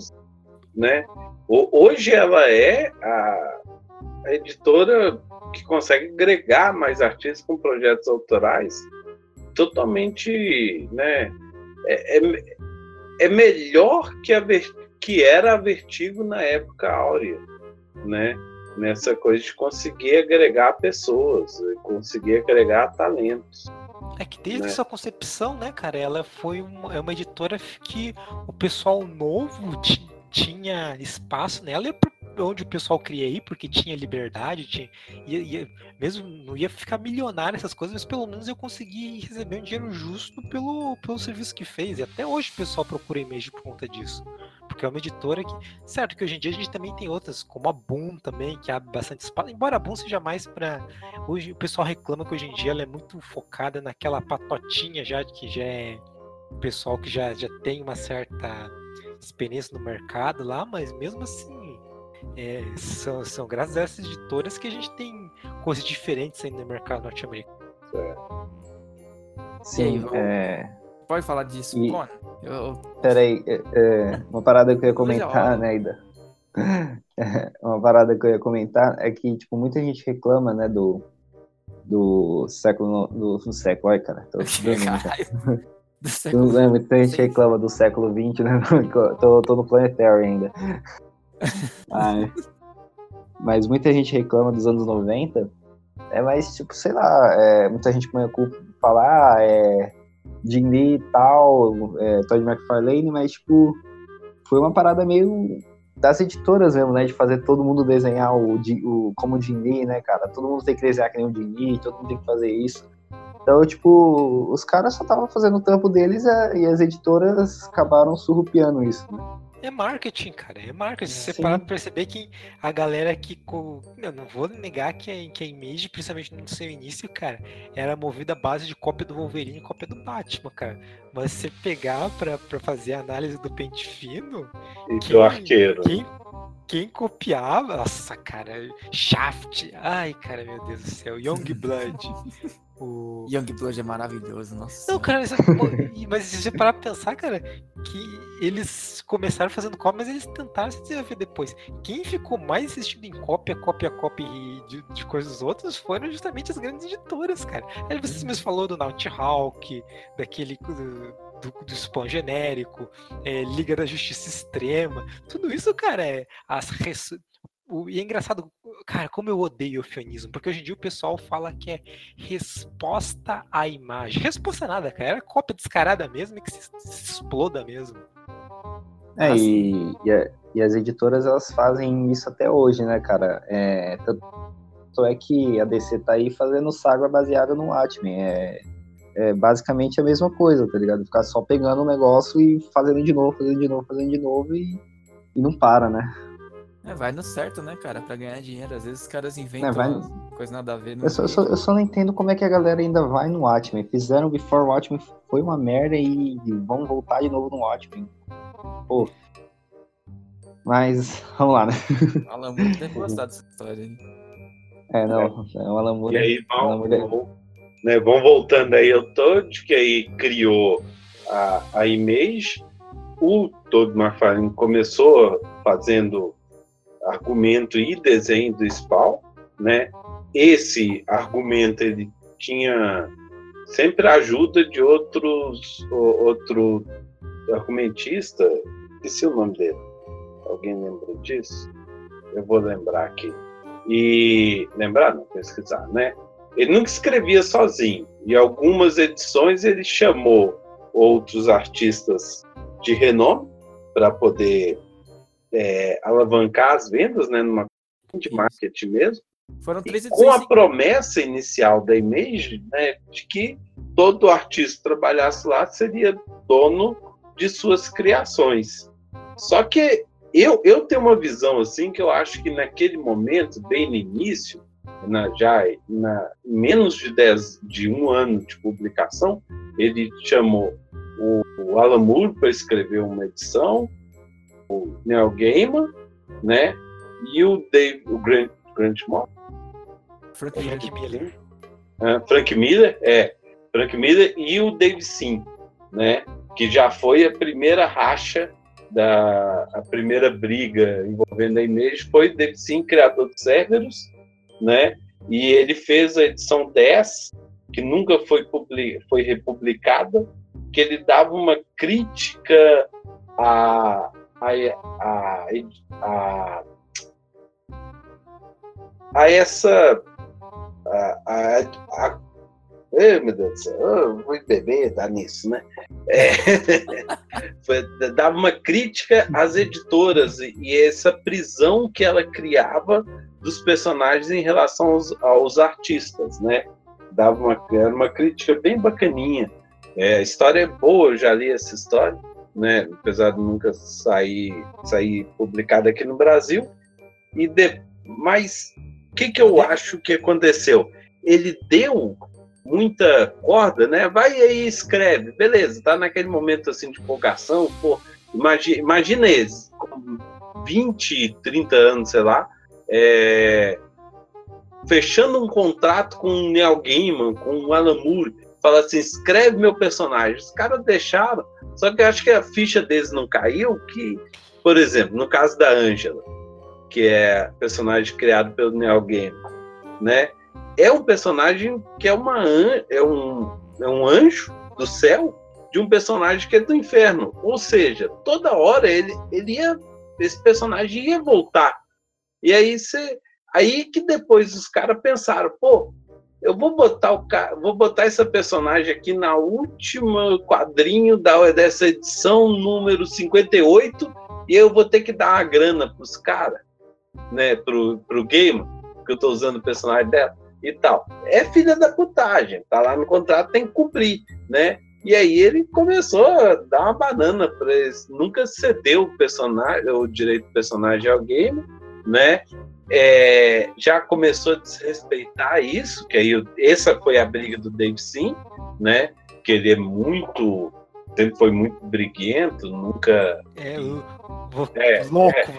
Né? Hoje ela é a, a editora que consegue agregar mais artistas com projetos autorais totalmente. Né? É, é, é melhor que, a, que era a Vertigo na época áurea. Né? Nessa coisa de conseguir agregar pessoas, conseguir agregar talentos. É que desde né? sua concepção, né, cara, ela foi uma, é uma editora que o pessoal novo tinha espaço nela e onde o pessoal queria ir, porque tinha liberdade, tinha, ia, ia, mesmo não ia ficar milionário essas coisas, mas pelo menos eu consegui receber um dinheiro justo pelo, pelo serviço que fez. E até hoje o pessoal procura e-mail por conta disso porque é uma editora que. Certo que hoje em dia a gente também tem outras, como a Boom também, que abre bastante espaço, embora a Boom seja mais para. Hoje o pessoal reclama que hoje em dia ela é muito focada naquela patotinha já, que já é o pessoal que já, já tem uma certa experiência no mercado lá, mas mesmo assim. É, são, são graças a essas editoras que a gente tem coisas diferentes aí no mercado norte-americano. Sim, é... Pode falar disso, e... Eu... Peraí, é, é, uma parada que eu ia comentar, né, Ida? uma parada que eu ia comentar é que, tipo, muita gente reclama, né, do, do século, do, do século, ai, cara, tô dormindo, do século... É, muita gente reclama do século XX, né, tô, tô no Planetary ainda. Ai. Mas muita gente reclama dos anos 90, é mais, tipo, sei lá, é, muita gente põe a culpa, falar, ah, é Jim Lee e tal, é, Todd McFarlane, mas, tipo, foi uma parada meio das editoras mesmo, né? De fazer todo mundo desenhar o, o como Jim Lee, né, cara? Todo mundo tem que desenhar que nem o Jim Lee, todo mundo tem que fazer isso. Então, tipo, os caras só estavam fazendo o tampo deles e as editoras acabaram surrupiando isso? É marketing, cara. É marketing. Se você parar pra perceber que a galera que. Eu não vou negar que a, que a Image, principalmente no seu início, cara, era movida à base de cópia do Wolverine e cópia do Batman, cara. Mas se você pegar pra, pra fazer a análise do pente fino. E quem, do arqueiro. Quem, quem copiava. Nossa, cara. Shaft. Ai, cara, meu Deus do céu. Young Blood. O... Youngblood é maravilhoso, nossa. Não, cara, mas se você parar pra pensar, cara, que eles começaram fazendo cópia, mas eles tentaram se desenvolver depois. Quem ficou mais insistindo em cópia, cópia, cópia de, de coisas outras foram justamente as grandes editoras, cara. Aí você mesmo falou do Nighthawk, daquele do, do Spawn genérico, é, Liga da Justiça Extrema. Tudo isso, cara, é as res o, e é engraçado, cara, como eu odeio o fionismo, porque hoje em dia o pessoal fala que é resposta à imagem. Resposta a nada, cara, era cópia descarada mesmo e que se, se exploda mesmo. É, assim. e, e, a, e, as editoras elas fazem isso até hoje, né, cara? É, tanto é que a DC tá aí fazendo saga baseada no Watchmen. É, é basicamente a mesma coisa, tá ligado? Ficar só pegando o negócio e fazendo de novo, fazendo de novo, fazendo de novo e, e não para, né? É, vai no certo, né, cara? Pra ganhar dinheiro. Às vezes os caras inventam é, vai... coisa nada a ver. Eu só, eu, só, eu só, não entendo como é que a galera ainda vai no Watchmen. Fizeram Before Watchmen, foi uma merda e vão voltar de novo no Watchmen. Pô. Mas, vamos lá, né? O Alan Moore deve gostar dessa história aí. É, não. É, é o Alan Moore. E aí, vamos, vamos, né, vamos voltando aí ao Todd, que aí criou a, a Image. O Todd McFarlane começou fazendo argumento e desenho do Spawn, né? Esse argumento ele tinha sempre a ajuda de outros outro argumentista, esqueci o nome dele. Alguém lembra disso? Eu vou lembrar aqui. E lembrar, não pesquisar, né? Ele nunca escrevia sozinho. E algumas edições ele chamou outros artistas de renome para poder é, alavancar as vendas, né, numa de marketing mesmo. Foram três com a promessa inicial da Image, né, de que todo artista que trabalhasse lá seria dono de suas criações. Só que eu, eu tenho uma visão assim que eu acho que naquele momento, bem no início, na, já na menos de dez de um ano de publicação, ele chamou o, o Alan Moore para escrever uma edição, o Neil Gaiman, né? E o Dave, o Grant, Grant Moore. Frank, Frank Miller. Uh, Frank Miller, é. Frank Miller e o Dave Sim, né? Que já foi a primeira racha da a primeira briga envolvendo a Image foi Dave Sim, criador de Cerberus, né? E ele fez a edição 10, que nunca foi, public, foi republicada, que ele dava uma crítica a, a, a, a, essa. A, a, a, meu Deus do céu, vou beber, dá nisso, né? É, dava uma crítica às editoras e, e essa prisão que ela criava dos personagens em relação aos, aos artistas, né? Dava uma, era uma crítica bem bacaninha. É, a história é boa, eu já li essa história, né? Apesar de nunca sair, sair publicada aqui no Brasil. E de, mas o que, que eu acho que aconteceu? Ele deu muita corda, né? Vai aí escreve, beleza, tá naquele momento assim de empolgação, pô, imagina, imagina eles, com 20, 30 anos, sei lá, é, fechando um contrato com o Neil Gaiman, com o Alan Moore, fala assim, escreve meu personagem. Os caras deixaram, só que eu acho que a ficha deles não caiu, que, por exemplo, no caso da Angela, que é personagem criado pelo Neil Gaiman, né? É um personagem que é uma é um, é um anjo do céu de um personagem que é do inferno. Ou seja, toda hora ele, ele ia esse personagem ia voltar e aí você. Aí que depois os caras pensaram, pô, eu vou botar o vou botar essa personagem aqui na última quadrinho da, dessa edição número 58 e eu vou ter que dar uma grana pros caras, né, pro, pro game, que eu tô usando o personagem dela e tal. É filha da putagem, tá lá no contrato, tem que cumprir, né? E aí ele começou a dar uma banana para. Nunca cedeu o personagem, o direito do personagem ao game, né? É, já começou a desrespeitar isso, que aí essa foi a briga do Dave Sim, né? Que ele é muito, sempre foi muito briguento, nunca. É, é louco, é,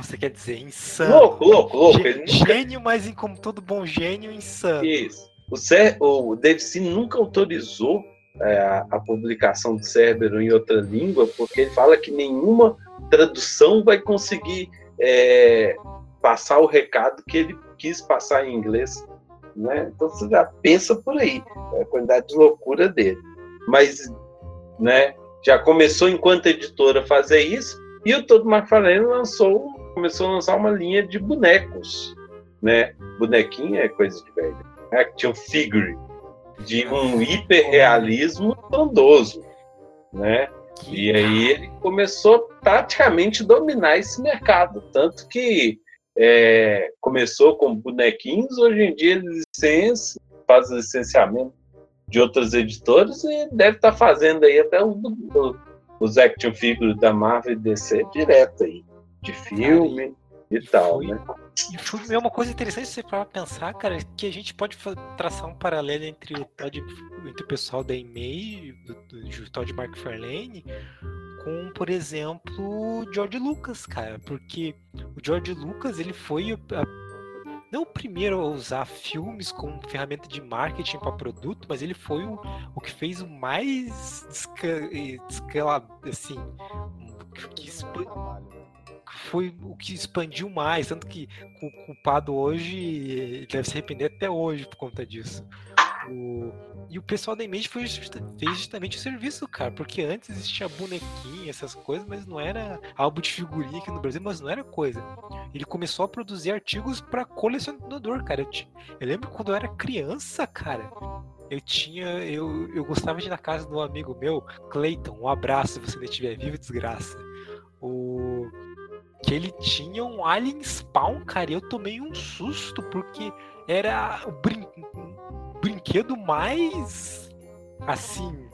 você quer dizer, insano. Louco, louco, louco. Gênio, nunca... mas como todo bom gênio, insano. Isso. O, Cer... o Dave Sim nunca autorizou é, a, a publicação do Cérebro em outra língua, porque ele fala que nenhuma tradução vai conseguir é, passar o recado que ele quis passar em inglês. Né? Então você já pensa por aí, a quantidade de loucura dele. Mas né, já começou enquanto editora a fazer isso, e o Todd McFarlane lançou, começou a lançar uma linha de bonecos. Né? Bonequinho é coisa de velho. Action figure, de um hiperrealismo frondoso. Né? E aí ele começou praticamente dominar esse mercado, tanto que é, começou com bonequinhos, hoje em dia ele licença, faz licenciamento de outras editoras e deve estar tá fazendo aí até os, os action figures da Marvel e DC direto aí, de filme. e tal, foi, né? E foi uma coisa interessante você para pensar, cara, que a gente pode traçar um paralelo entre o, Todd, entre o pessoal da EMEI, do, do, do Todd McFarlane, com, por exemplo, George Lucas, cara, porque o George Lucas ele foi a, não o primeiro a usar filmes como ferramenta de marketing para produto, mas ele foi o, o que fez o mais escalado, assim, que, foi o que expandiu mais, tanto que o culpado hoje deve se arrepender até hoje por conta disso. O... E o pessoal da Image justa... fez justamente o serviço, cara, porque antes existia bonequinha, essas coisas, mas não era álbum de figurinha aqui no Brasil, mas não era coisa. Ele começou a produzir artigos para colecionador, cara. Eu, t... eu lembro quando eu era criança, cara. Eu tinha. Eu, eu gostava de ir na casa do amigo meu, Clayton. Um abraço se você ainda estiver vivo, desgraça. O que ele tinha um Alien Spawn, cara, e eu tomei um susto, porque era o brin... brinquedo mais assim.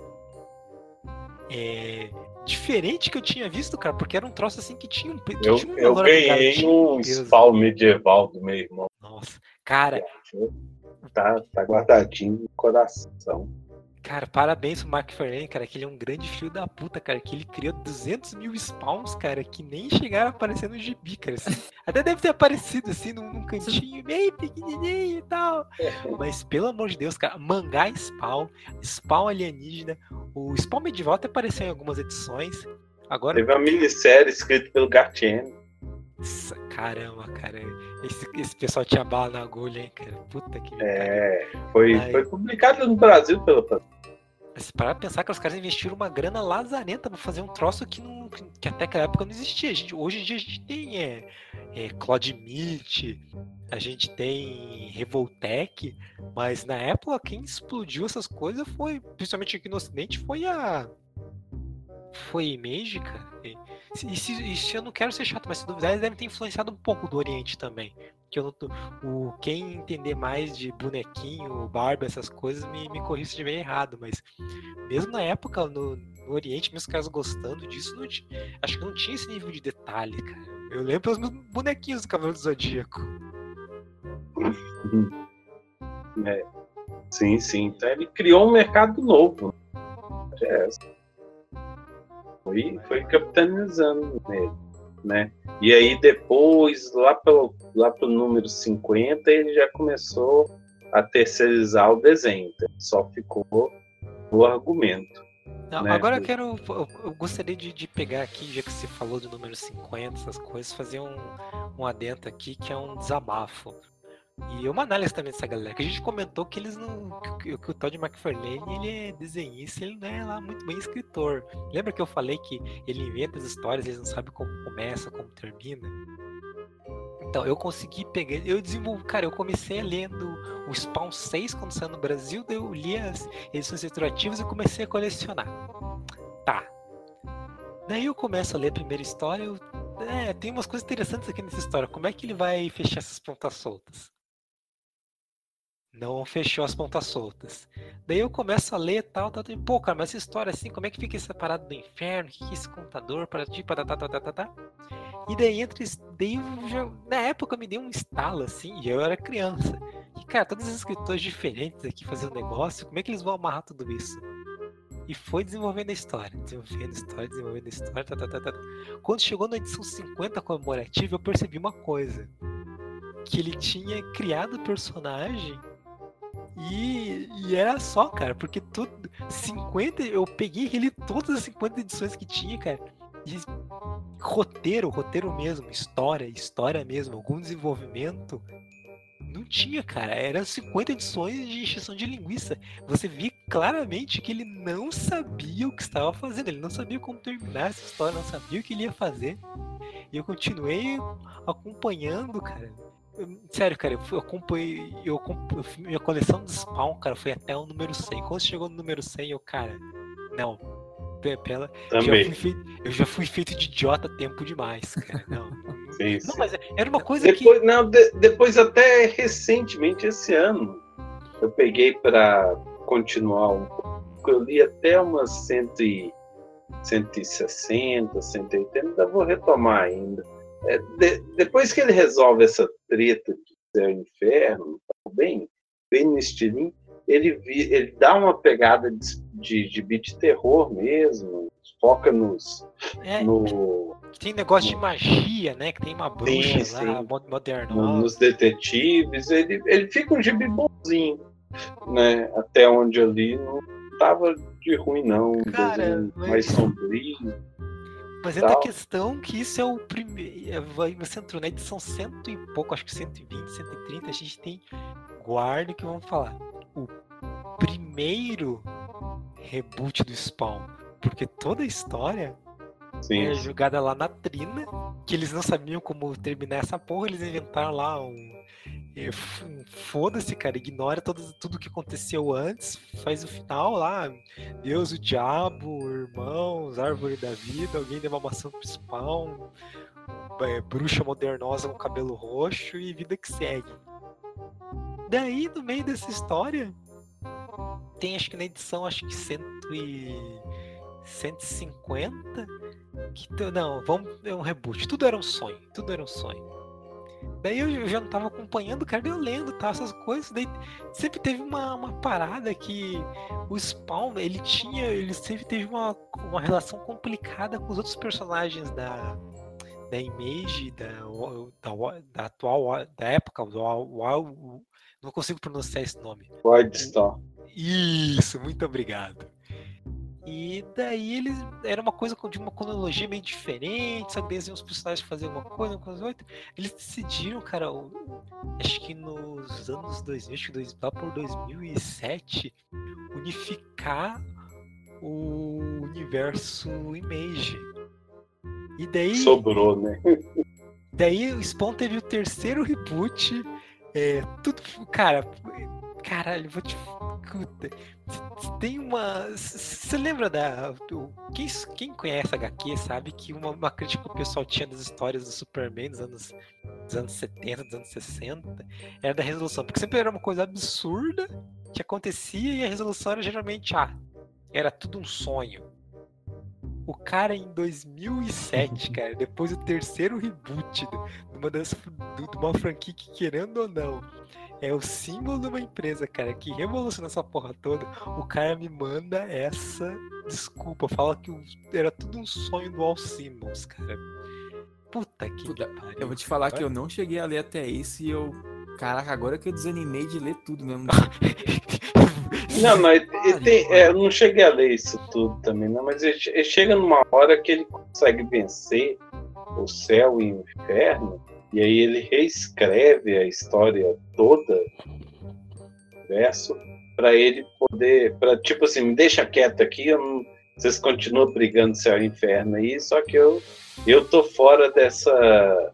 É, diferente que eu tinha visto, cara, porque era um troço assim que tinha um. Que eu, tinha um eu ganhei um spawn medieval do meu irmão. Nossa, cara. Tá, tá guardadinho no coração. Cara, parabéns pro McFarlane, cara, que ele é um grande filho da puta, cara, que ele criou 200 mil spawns, cara, que nem chegaram a aparecer no gibi, cara. Assim. Até deve ter aparecido, assim, num, num cantinho bem pequenininho e tal. Mas, pelo amor de Deus, cara, mangá spawn, spawn alienígena, o spawn medieval até apareceu em algumas edições. Agora... Teve uma minissérie escrita pelo Gartienne. Caramba, cara. Esse, esse pessoal tinha bala na agulha, hein, cara? Puta que. É, foi, foi publicado no Brasil pelo. Mas para pensar que os caras investiram uma grana lazarenta para fazer um troço que, não, que até aquela época não existia. Gente, hoje em dia a gente tem é, é, Cloud Meet, a gente tem Revoltec, mas na época quem explodiu essas coisas foi, principalmente aqui no Ocidente, foi a. Foi a Image, cara. E se, e se, eu não quero ser chato, mas se duvidar, eles devem ter influenciado um pouco do Oriente também. Que eu não, o, quem entender mais de bonequinho, barba, essas coisas, me, me corrija se estiver errado. Mas mesmo na época, no, no Oriente, meus caras gostando disso, não, acho que não tinha esse nível de detalhe, cara. Eu lembro dos bonequinhos do Cavaleiro do Zodíaco. É. Sim, sim. Então ele criou um mercado novo. É. Foi, foi capitalizando nele, né? E aí depois, lá pelo, lá pelo número 50, ele já começou a terceirizar o desenho. Então só ficou o argumento. Não, né? Agora eu quero. Eu gostaria de, de, pegar aqui, já que você falou do número 50, essas coisas, fazer um, um adendo aqui que é um desabafo. E uma análise também dessa galera, que a gente comentou que eles não. que, que o Todd McFarlane ele é desenhista, ele não é lá muito bem escritor. Lembra que eu falei que ele inventa as histórias, eles não sabem como começa, como termina? Então, eu consegui pegar. Eu desenvolvi. Cara, eu comecei lendo o Spawn 6 quando saiu no Brasil, daí eu li as edições retroativas e comecei a colecionar. Tá. Daí eu começo a ler a primeira história. Eu, é, tem umas coisas interessantes aqui nessa história. Como é que ele vai fechar essas pontas soltas? Não fechou as pontas soltas. Daí eu começo a ler tal, tal, tal, pô, cara, mas essa história assim, como é que fica essa parada do inferno? O que, é esse contador? Para tipo, tá, tá, tá, tá, tá, E daí entre. Daí já, na época me deu um estalo, assim, e eu era criança. E, cara, todos os escritores diferentes aqui fazendo negócio, como é que eles vão amarrar tudo isso? E foi desenvolvendo a história, desenvolvendo a história, desenvolvendo a história, tá, tá, tá, tá. Quando chegou na edição 50 comemorativa, eu percebi uma coisa. Que ele tinha criado o personagem e, e era só, cara, porque tudo. 50. Eu peguei e reli todas as 50 edições que tinha, cara. Roteiro, roteiro mesmo, história, história mesmo, algum desenvolvimento. Não tinha, cara. Eram 50 edições de encheção de linguiça. Você via claramente que ele não sabia o que estava fazendo. Ele não sabia como terminar essa história, não sabia o que ele ia fazer. E eu continuei acompanhando, cara Sério, cara, eu acompanhei. Eu, eu, minha coleção de Spawn, cara, foi até o número 100. Quando chegou no número 100, eu, cara, não. Pela, Também. Já feito, eu já fui feito de idiota tempo demais, cara. Não, sim, não mas era uma coisa depois, que. Não, de, depois, até recentemente, esse ano, eu peguei para continuar um pouco. Eu li até umas 100 160, 180, ainda vou retomar ainda é, de, depois que ele resolve essa treta de céu e inferno, tá bem, bem no estilinho, ele, vi, ele dá uma pegada de, de, de beat terror mesmo, foca nos. É, no, tem negócio no, de magia, né? Que tem uma bruxa sim, lá, moderna. Nos detetives, ele, ele fica um gibi bonzinho, né? Até onde ali não tava de ruim, não. Cara, mais sombrio. Mas é da questão que isso é o primeiro. É, você entrou na edição cento e pouco, acho que 120, 130, a gente tem. Guarda que vamos falar. O primeiro reboot do Spawn. Porque toda a história Sim. é jogada lá na trina, que eles não sabiam como terminar essa porra, eles inventaram lá um Foda-se, cara, ignora todo, tudo que aconteceu antes, faz o final lá. Deus, o diabo, irmãos, árvore da vida, alguém deu uma maçã pro spawn, é, bruxa modernosa com cabelo roxo e vida que segue. Daí, no meio dessa história, tem acho que na edição, acho que cento e... 150. Que, não, vamos. É um reboot. Tudo era um sonho. Tudo era um sonho. Daí eu já não tava acompanhando, cara, eu lendo, tá, essas coisas. Daí sempre teve uma, uma parada que o Spawn, ele tinha, ele sempre teve uma, uma relação complicada com os outros personagens da, da Image, da, da, da atual, da época, do, do, não consigo pronunciar esse nome. Wildstar. Isso, muito obrigado. E daí eles. Era uma coisa de uma cronologia meio diferente, sabe? Eles os personagens fazer uma coisa, uma coisa outra. Eles decidiram, cara, acho que nos anos 2000, acho que dois, lá por 2007, unificar o universo Image. E daí. Sobrou, né? Daí o Spawn teve o terceiro reboot. É, tudo. Cara, caralho, vou te tem uma. Você lembra da. Quem, quem conhece HQ sabe que uma, uma, crítica que o pessoal tinha das histórias do Superman dos anos, dos anos 70, dos anos 60, era da resolução. Porque sempre era uma coisa absurda que acontecia e a resolução era geralmente. Ah, era tudo um sonho. O cara em 2007, cara, depois do terceiro reboot de uma, das, de uma franquia que, querendo ou não, é o símbolo de uma empresa, cara, que revoluciona essa porra toda. O cara me manda essa desculpa, fala que era tudo um sonho do All Simmons, cara. Puta que Puta, pariu. Eu vou te falar que eu não cheguei a ler até isso e eu. Caraca, agora que eu desanimei de ler tudo mesmo. não, mas tem, é, eu não cheguei a ler isso tudo também, não, mas ele, ele chega numa hora que ele consegue vencer o céu e o inferno e aí ele reescreve a história toda, verso, para ele poder, para tipo assim, me deixa quieto aqui, eu não, vocês continuam brigando céu e inferno aí, só que eu eu tô fora dessa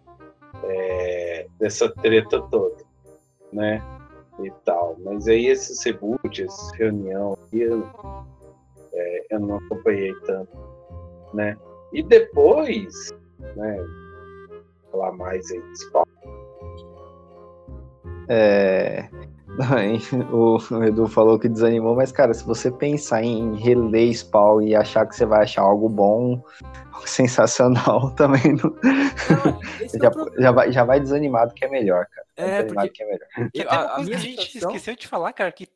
é, dessa treta toda, né? E tal. Mas aí esses reboots, essa reunião eu, é, eu não acompanhei tanto, né? E depois, né? Falar mais aí desse papo. É... O Edu falou que desanimou, mas, cara, se você pensar em reler Spawn e achar que você vai achar algo bom, sensacional, também não. não já, já, vai, já vai desanimado que é melhor, cara. É, porque... que é melhor. A, a, a gente esqueceu de falar, cara, que,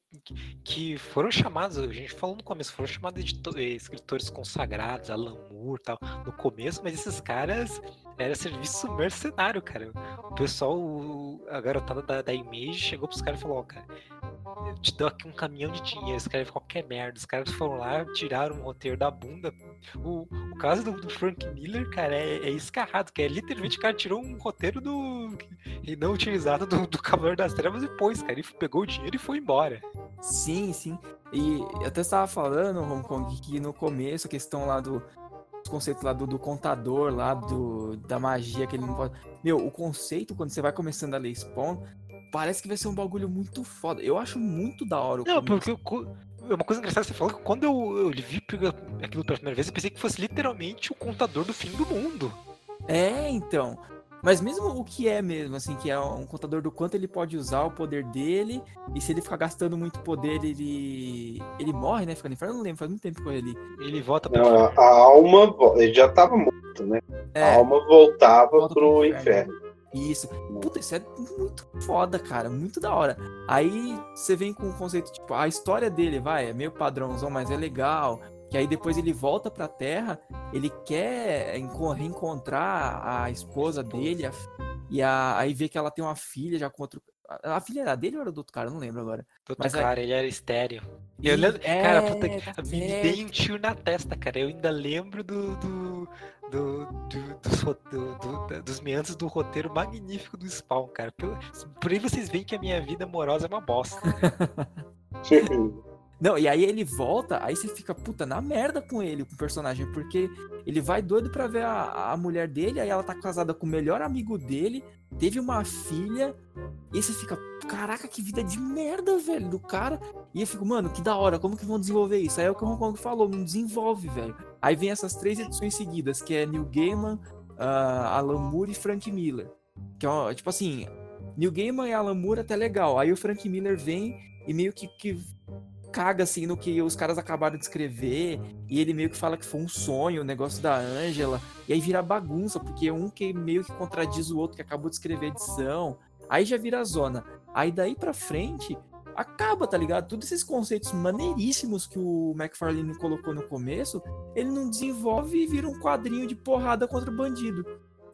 que foram chamados, a gente falou no começo, foram chamados de escritores consagrados, Alan Moore tal, no começo, mas esses caras era serviço mercenário, cara. O pessoal, a garotada da, da Image chegou pros caras e falou, ó, cara, eu te dou aqui um caminhão de dinheiro, escreve qualquer merda. Os caras foram lá, tiraram o roteiro da bunda. O, o caso do, do Frank Miller, cara, é, é escarrado, que é literalmente o cara tirou um roteiro do. e não utilizado do, do Cavaleiro das Trevas e pôs, cara. Ele pegou o dinheiro e foi embora. Sim, sim. E até estava falando, Hong Kong, que no começo a questão lá do, conceito lá do, do, contador, lá do, da magia que ele não pode. Meu, o conceito, quando você vai começando a ler Spawn, parece que vai ser um bagulho muito foda. Eu acho muito da hora o Não, porque é uma coisa engraçada você falou que quando eu, eu vi aquilo pela primeira vez, eu pensei que fosse literalmente o contador do fim do mundo. É, então. Mas mesmo o que é mesmo, assim, que é um contador do quanto ele pode usar o poder dele, e se ele ficar gastando muito poder, ele. ele morre, né? Fica no inferno, eu não lembro, faz muito tempo com ele. Ele volta pra não, A alma, ele já tava morto né? É, a alma voltava volta pro, pro inferno. inferno. Isso. Puta, isso é muito foda, cara. Muito da hora. Aí você vem com o conceito, tipo, a história dele, vai, é meio padrãozão, mas é legal. Que aí depois ele volta pra Terra, ele quer reencontrar a esposa dele, a, e a, aí vê que ela tem uma filha já com outro. A, filha era dele ou era do outro cara? Eu não lembro agora. Do outro Mas cara, ele era estéreo. Eu lembro, é, cara, puta, me é... dei um tiro na testa, cara. Eu ainda lembro do, do, do, do dos, do, dos meandros do roteiro magnífico do Spawn, cara. Por, por aí vocês veem que a minha vida amorosa é uma bosta. Não, e aí ele volta, aí você fica, puta, na merda com ele, com o personagem, porque ele vai doido pra ver a, a mulher dele, aí ela tá casada com o melhor amigo dele, teve uma filha, e você fica, caraca, que vida de merda, velho, do cara. E eu fico, mano, que da hora, como que vão desenvolver isso? Aí é o que o Hong Kong falou, não desenvolve, velho. Aí vem essas três edições seguidas, que é Neil Gaiman, uh, Alan Moore e Frank Miller. Que é, tipo assim, Neil Gaiman e Alan Moore até legal. Aí o Frank Miller vem e meio que, que caga assim no que os caras acabaram de escrever e ele meio que fala que foi um sonho, o negócio da Angela, e aí vira bagunça, porque um que meio que contradiz o outro que acabou de escrever a edição, aí já vira zona. Aí daí pra frente, acaba, tá ligado? Todos esses conceitos maneiríssimos que o McFarlane colocou no começo, ele não desenvolve e vira um quadrinho de porrada contra o bandido.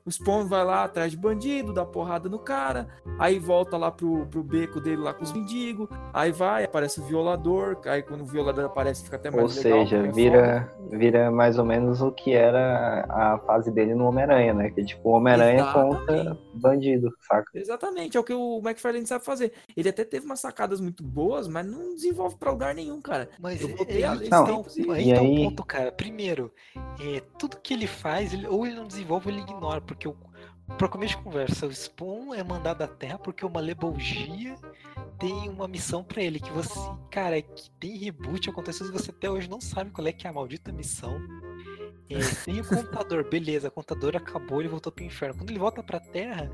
O Spawn vai lá atrás de bandido, dá porrada no cara, aí volta lá pro, pro beco dele lá com os mendigos, aí vai, aparece o violador, aí quando o violador aparece fica até mais Ou legal. Ou seja, vira, vira mais ou menos o que era a fase dele no Homem-Aranha, né? Que é tipo o Homem-Aranha contra bandido, saca? Exatamente, é o que o McFarlane sabe fazer. Ele até teve umas sacadas muito boas, mas não desenvolve pra lugar nenhum, cara. Mas eu voltei a ler não, e... aí, tá um ponto, cara. Primeiro, é, tudo que ele faz, ele, ou ele não desenvolve ou ele ignora, porque porque o para começo de conversa, o Spawn é mandado à Terra porque uma Lebolgia tem uma missão para ele que você, cara, que tem reboot aconteceu e você até hoje não sabe qual é que é a maldita missão. É, tem o contador, beleza, o contador acabou, ele voltou pro inferno. Quando ele volta pra Terra,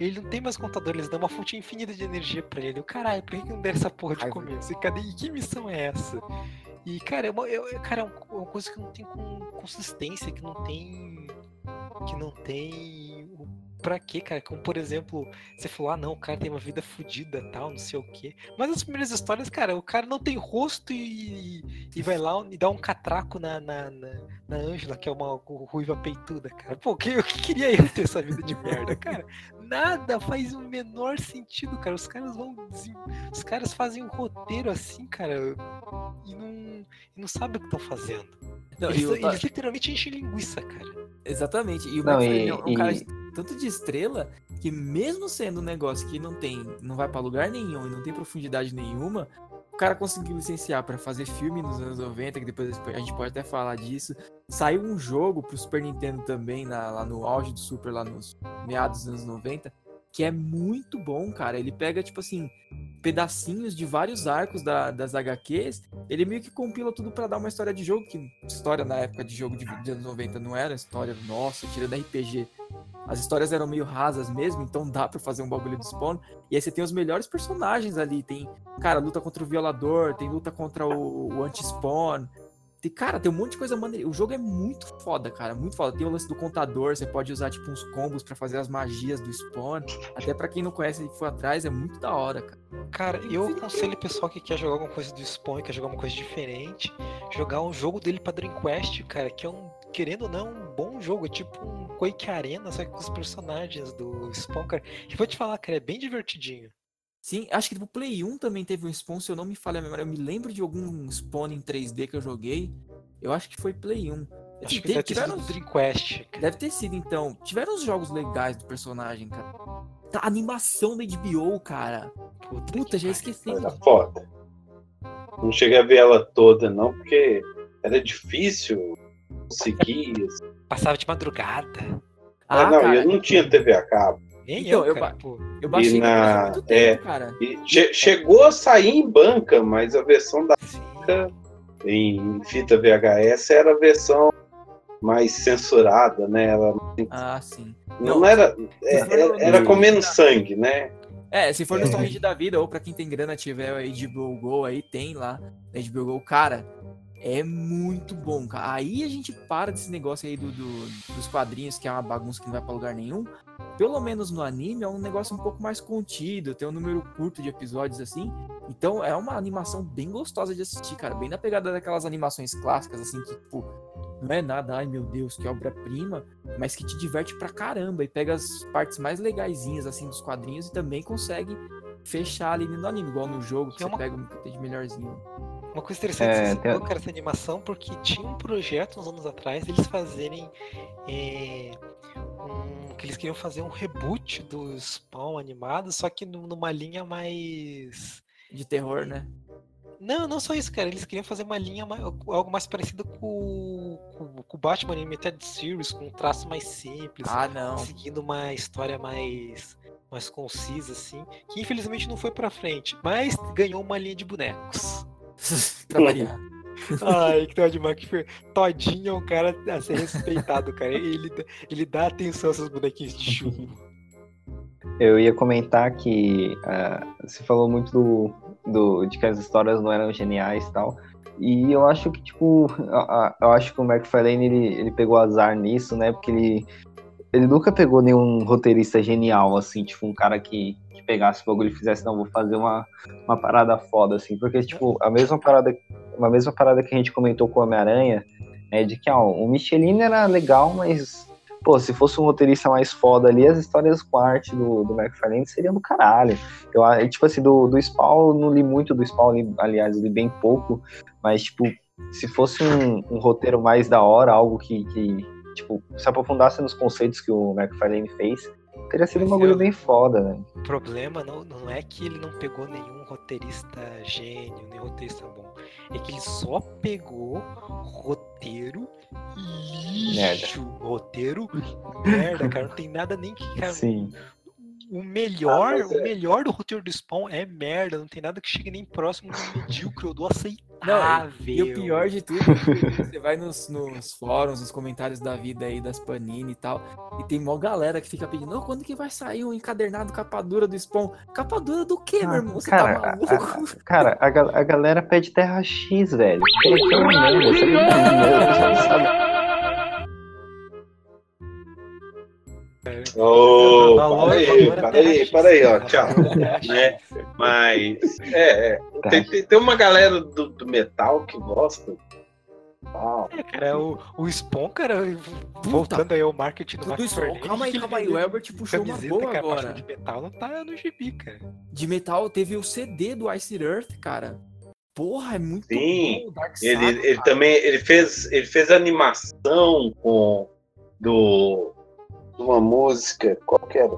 ele não tem mais contador, eles dão uma fonte infinita de energia para ele. Caralho, por que não deram essa porra de começo? E cadê? E que missão é essa? E, cara, é uma, é, cara, é uma coisa que não tem consistência, que não tem que não tem pra quê, cara? Como, por exemplo, você falou, ah, não, o cara tem uma vida fodida, tal, não sei o quê. Mas as primeiras histórias, cara, o cara não tem rosto e, e vai lá e dá um catraco na, na, na, Angela, que é uma ruiva peituda, cara. Pô, eu que queria eu ter essa vida de merda, cara? Nada faz o menor sentido, cara. Os caras vão. Os caras fazem um roteiro assim, cara, e não, e não sabem o que estão fazendo. Não, eles, eles literalmente enchem linguiça, cara. Exatamente. E o não, e, é um cara de, tanto de estrela que mesmo sendo um negócio que não tem, não vai para lugar nenhum e não tem profundidade nenhuma, o cara conseguiu licenciar para fazer filme nos anos 90, que depois a gente pode até falar disso. Saiu um jogo pro Super Nintendo também, na, lá no auge do Super, lá nos meados dos anos 90, que é muito bom, cara. Ele pega, tipo assim, pedacinhos de vários arcos da, das HQs, ele meio que compila tudo para dar uma história de jogo, que história na época de jogo de, de anos 90 não era história, nossa, tirando RPG. As histórias eram meio rasas mesmo, então dá para fazer um bagulho do Spawn. E aí você tem os melhores personagens ali. Tem, cara, luta contra o violador, tem luta contra o, o anti-spawn, tem, cara, tem um monte de coisa maneira. O jogo é muito foda, cara. Muito foda. Tem o lance do contador, você pode usar, tipo, uns combos para fazer as magias do spawn. Até para quem não conhece e foi atrás, é muito da hora, cara. Cara, eu aconselho o pessoal que quer jogar alguma coisa do Spawn, quer jogar uma coisa diferente, jogar um jogo dele pra Dream Quest, cara, que é um, querendo ou não, um bom jogo. É tipo um Quake Arena, só que com os personagens do Spawn, cara. E vou te falar, cara, é bem divertidinho. Sim, acho que no Play 1 também teve um Spawn, se eu não me falha a memória. Eu me lembro de algum Spawn em 3D que eu joguei. Eu acho que foi Play 1. Acho que deve ter sido Dreamcast. Deve ter sido, então. Tiveram uns jogos legais do personagem, cara. Tá, a animação da HBO, cara. Puta, Puta já esqueci. Era foda. Não cheguei a ver ela toda, não, porque era difícil conseguir. Passava de madrugada. Ah, ah não, cara, eu não tinha TV a cabo. Nem então, eu, cara, eu, eu baixei e na, muito tempo, é, cara. Che chegou a sair em banca, mas a versão da banca em fita VHS era a versão mais censurada, né? Ela, ah, sim. Não, não era. É, era, era com menos sangue, né? É, se for no Torrent da vida, ou pra quem tem grana tiver a HBO Go aí, tem lá. HBO Go, cara, é muito bom, cara. Aí a gente para desse negócio aí do, do, dos quadrinhos, que é uma bagunça que não vai pra lugar nenhum. Pelo menos no anime é um negócio um pouco mais contido, tem um número curto de episódios assim. Então é uma animação bem gostosa de assistir, cara. Bem na pegada daquelas animações clássicas, assim, que, tipo, não é nada, ai meu Deus, que obra-prima, mas que te diverte pra caramba e pega as partes mais legaisinhas, assim, dos quadrinhos e também consegue fechar ali no anime, igual no jogo, que, que é uma... você pega o que tem de melhorzinho. Uma coisa interessante é, você tem... cara, essa animação, porque tinha um projeto uns anos atrás eles fazerem. É, um, que eles queriam fazer um reboot do Spawn animado, só que numa linha mais. De terror, né? Não, não só isso, cara. Eles queriam fazer uma linha mais, algo mais parecido com, com, com o Batman Animated Series, com um traço mais simples. Ah, não. Seguindo uma história mais, mais concisa, assim. Que infelizmente não foi pra frente, mas ganhou uma linha de bonecos. pra variar. Ai, que Todd McFear. Todinho é um cara a ser respeitado, cara. Ele, ele dá atenção a esses bonequinhos de chumbo. Eu ia comentar que uh, você falou muito do, do, de que as histórias não eram geniais e tal. E eu acho que, tipo, eu acho que o McFarlane ele, ele pegou azar nisso, né? Porque ele, ele nunca pegou nenhum roteirista genial, assim, tipo, um cara que, que pegasse o bagulho e fizesse, não, vou fazer uma, uma parada foda, assim. Porque, tipo, a mesma parada, uma mesma parada que a gente comentou com o Homem-Aranha, é de que, ó, o Michelin era legal, mas pô, se fosse um roteirista mais foda ali, as histórias com arte do, do McFarlane seriam do caralho. Eu, tipo assim, do, do Spawn, eu não li muito do Spawn, li, aliás, li bem pouco, mas, tipo, se fosse um, um roteiro mais da hora, algo que, que, tipo, se aprofundasse nos conceitos que o McFarlane fez, teria sido um bagulho bem foda, né? O problema não, não é que ele não pegou nenhum roteirista gênio, nem roteirista bom. É que ele só pegou roteiro lixo. Merda. Roteiro merda, cara. Não tem nada nem que. Cara, Sim o melhor, ah, é. o melhor do roteiro do Spawn é merda, não tem nada que chegue nem próximo do medíocre ou do aceitável. Não, e o pior de tudo, você vai nos, nos, fóruns, nos comentários da vida aí, das Panini e tal, e tem mó galera que fica pedindo, quando que vai sair o um encadernado capa dura do Spawn? Capa dura do quê, ah, meu irmão? Você tá cara, tá maluco? A, a, cara, a, a galera pede Terra X, velho. É uma merda, você não sabe. Oh, para aí, para aí, para aí, ó, tchau. né? Mas, é, é tá. tem, tem, tem, uma galera do, do metal que gosta. Oh. É, cara, o, o Spawn, cara, voltando aí ao marketing do Max Calma aí, calma aí, o Elbert puxou uma boa cara, agora. De metal não tá no gibi, cara. De metal teve o CD do Ice Earth, cara. Porra, é muito Sim, bom. ele, ele também ele fez, ele fez animação com do uma música, qualquer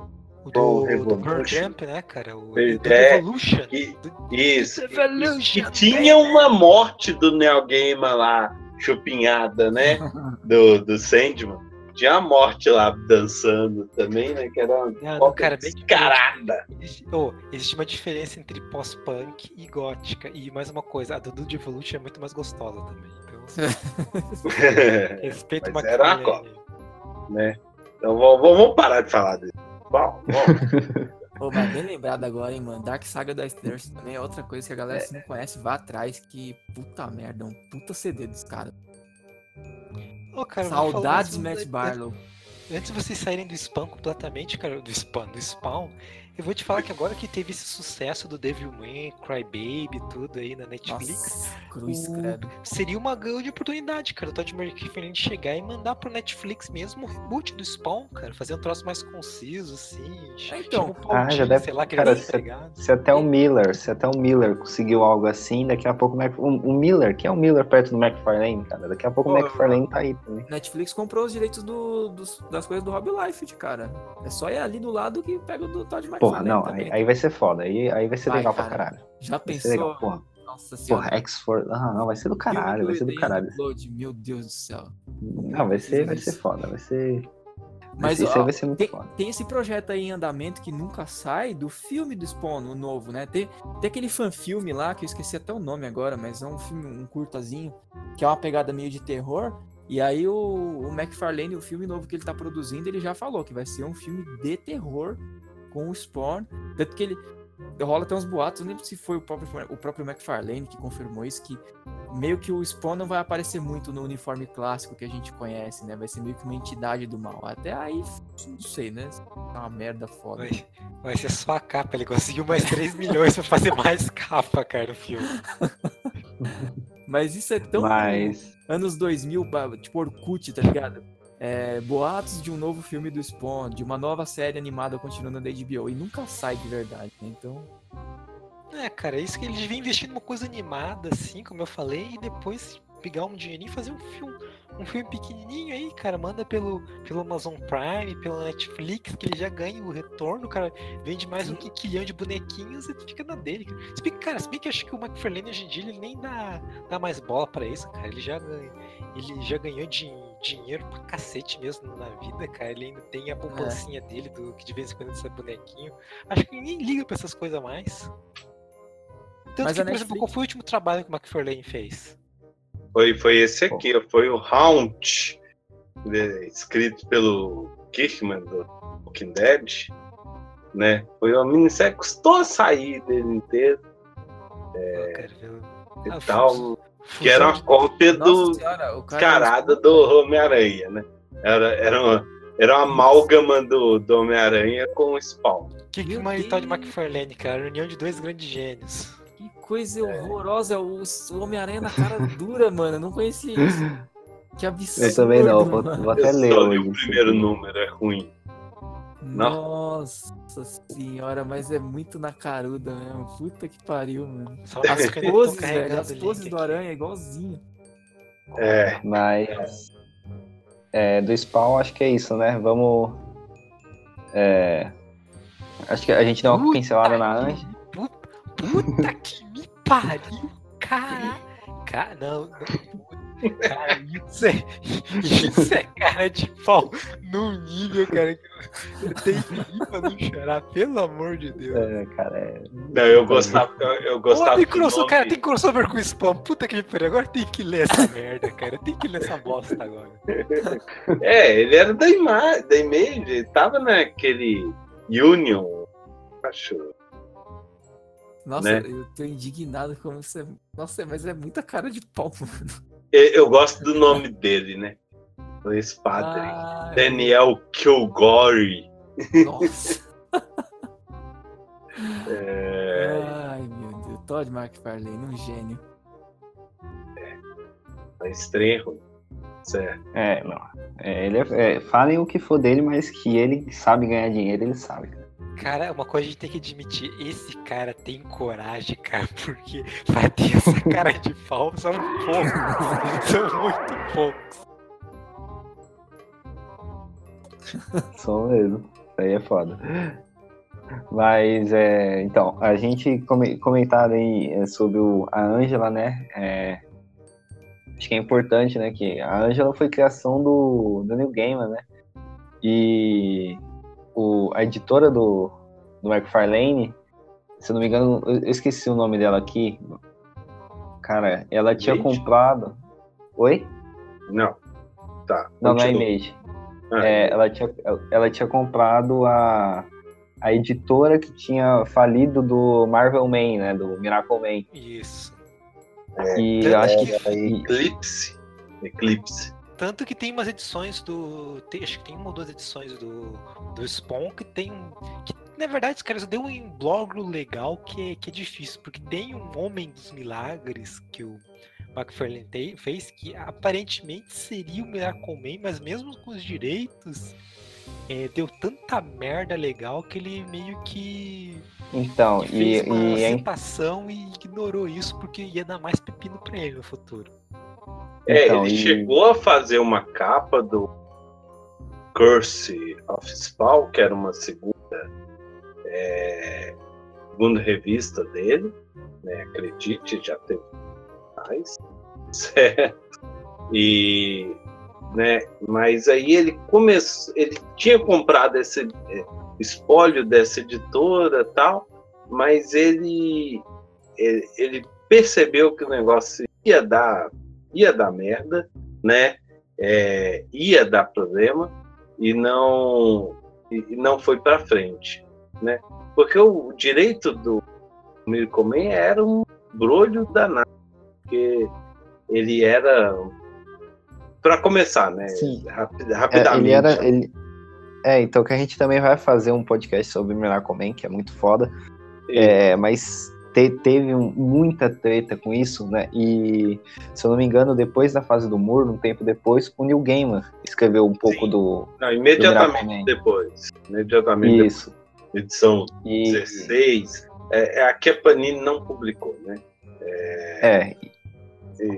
do, do Pearl Jump, né, cara? O é, Evolution. E, isso. Evolution. E, tinha uma morte do Neil Gaiman lá, chupinhada, né? do, do Sandman. Tinha a morte lá dançando também, né? Que era uma não, cara, bem descarada. Existe, oh, existe uma diferença entre pós-punk e gótica. E mais uma coisa, a do do Evolution é muito mais gostosa também. Então, respeito uma era uma copa, né? Então vamos parar de falar dele. Bom, Pô, mas bem lembrado agora, hein, mano. Dark Saga da Stairs também é outra coisa que a galera, é. se não conhece, vá atrás, que puta merda, um puta CD dos caras. Oh, cara, Saudades Matt Barlow. Antes de vocês saírem do spam completamente, cara, do spam, do spawn, eu vou te falar que agora que teve esse sucesso do Devil May Cry Baby, tudo aí na Netflix, Nossa, cruz, o... seria uma grande oportunidade, cara, o Todd McFarlane chegar e mandar pro Netflix mesmo o reboot do Spawn, cara, fazer um troço mais conciso, assim. É, então, um ah, já deve, sei lá, cara, se, se, até o Miller, se até o Miller conseguiu algo assim, daqui a pouco o, o Miller, quem é o Miller perto do McFarlane, cara? Daqui a pouco Pô, o McFarlane tá aí também. Netflix comprou os direitos do, dos, das coisas do Rob Life, cara. É só ir ali do lado que pega o do Todd McFarlane. Porra, não, aí, aí, vai ser foda. Aí, aí vai ser vai, legal cara. pra caralho. Já vai pensou? Legal, porra. Nossa senhora. Porra, X-Force. Ah, não, vai ser do caralho, vai ser do caralho. meu Deus do céu. Não, vai ser, vai ser foda, vai ser. Mas ó, vai ser muito tem, foda. tem esse projeto aí em andamento que nunca sai do filme do Spawn, o novo, né? Tem, tem aquele fan-filme lá, que eu esqueci até o nome agora, mas é um filme, um curtazinho, que é uma pegada meio de terror. E aí o, o McFarlane, o filme novo que ele tá produzindo, ele já falou que vai ser um filme de terror com o Spawn. Tanto que ele. rola até uns boatos, não lembro se foi o próprio, o próprio McFarlane que confirmou isso, que meio que o Spawn não vai aparecer muito no uniforme clássico que a gente conhece, né? Vai ser meio que uma entidade do mal. Até aí, não sei, né? É uma merda foda. Vai, vai ser só a capa, ele conseguiu mais 3 milhões pra fazer mais capa, cara, no filme. Mas isso é tão Mas... anos 2000, tipo Orkut, tá ligado? É, boatos de um novo filme do Spawn, de uma nova série animada continuando da HBO, e nunca sai de verdade, né? Então. É, cara, é isso que eles vêm investindo numa coisa animada, assim, como eu falei, e depois pegar um dinheirinho e fazer um filme, um filme pequenininho aí, cara, manda pelo, pelo Amazon Prime, pela Netflix, que ele já ganha o retorno, cara, vende mais um quinquilhão de bonequinhos e fica na dele. Cara. Se bem, cara, se bem que eu acho que o McFarlane hoje em dia ele nem dá, dá mais bola para isso, cara, ele já, ele já ganhou dinheiro dinheiro pra cacete mesmo na vida, cara. Ele ainda tem a poupancinha é. dele, do que de vez em quando sai bonequinho. Acho que ninguém liga pra essas coisas mais. Tanto Mas que, por Netflix... exemplo, qual foi o último trabalho que o McFarlane fez? Foi, foi esse aqui, foi o Haunt, escrito pelo Kirkman do Walking Dead. Né? Foi uma minissérie que custou sair dele inteiro. É, e ah, tal. Que era uma cópia do senhora, carada do Homem-Aranha, né? Era, era, uma, era uma amálgama do, do Homem-Aranha com o Spawn. Que que uma de McFarlane, cara? União de dois grandes gênios. Que coisa é. horrorosa, o, o Homem-Aranha na cara dura, mano. Eu não conhecia isso. Que absurdo. Eu também não, vou, vou até ler. o primeiro número, é ruim. Nossa senhora, mas é muito na caruda mesmo. Puta que pariu, mano. Só as poses, velho, as poses do Aranha, igualzinho. É. Mas. É, do Spawn, acho que é isso, né? Vamos. É. Acho que a gente deu uma puta pincelada na Anja. Puta que me pariu, cara. Cara, não, não. Cara, isso é, isso é cara de pau num nível, cara, que eu tenho que ir pra não chorar, pelo amor de Deus. É, cara, é... Não, eu gostava, eu, eu gostava. Oh, tem crossover, nome... Cara, tem crossover com spam. Puta que pariu, agora tem que ler essa merda, cara. Tem que ler essa bosta agora. É, ele era da, Ima da Image, ele tava naquele Union, acho. Nossa, né? eu tô indignado como você. Nossa, mas é muita cara de pau, mano. Eu gosto do nome dele, né? Esse padre. Ah, Daniel Kilgore. Nossa. é... Ai, meu Deus. Todd McFarlane, um gênio. É. Tá estranho. Certo. É, não. É, ele é, é, falem o que for dele, mas que ele sabe ganhar dinheiro, ele sabe. Cara, uma coisa a gente tem que admitir, esse cara tem coragem, cara, porque vai ter essa cara de pau são poucos. são muito poucos. Só mesmo. Aí é foda. Mas, é, então, a gente comentar aí é, sobre o, a Ângela, né? É, acho que é importante, né? Que a Ângela foi criação do, do New Gamer, né? E o, a editora do, do McFarlane, se eu não me engano, eu esqueci o nome dela aqui. Cara, ela tinha Image? comprado. Oi? Não. Tá. Não, não é Image. Ah. É, ela, tinha, ela tinha comprado a, a editora que tinha falido do Marvel Man, né? Do Miracle Man. Isso. É, e é, acho que. É, Eclipse. Eclipse. Tanto que tem umas edições do. Tem, acho que tem uma ou duas edições do, do Spawn que tem. Que, na verdade, os caras deu um imbróglio legal que é, que é difícil, porque tem um Homem dos Milagres que o McFarlane fez, que aparentemente seria o Miracle Man, mas mesmo com os direitos, é, deu tanta merda legal que ele meio que. Então, que fez e, uma e aceitação e ignorou isso porque ia dar mais pepino pra ele no futuro. É, então, ele e... chegou a fazer uma capa do Curse of Spawn, que era uma segunda, é, segunda revista dele, né? Acredite, já teve mais, certo? E, né? Mas aí ele começou, ele tinha comprado esse é, espólio dessa editora, tal, mas ele, ele, ele percebeu que o negócio ia dar ia dar merda, né? É, ia dar problema e não e não foi para frente. né? Porque o direito do Miracle Man era um brolho danado, porque ele era para começar, né? Sim. rapidamente. É, ele era, ele... é, então que a gente também vai fazer um podcast sobre Miracle Man, que é muito foda. É, mas te, teve um, muita treta com isso, né? E, se eu não me engano, depois da fase do muro, um tempo depois, o Neil Gaiman escreveu um pouco Sim. do. Não, imediatamente do depois. Imediatamente isso. Depois. Edição e... 16. É, é, aqui a Panini não publicou, né? É. é.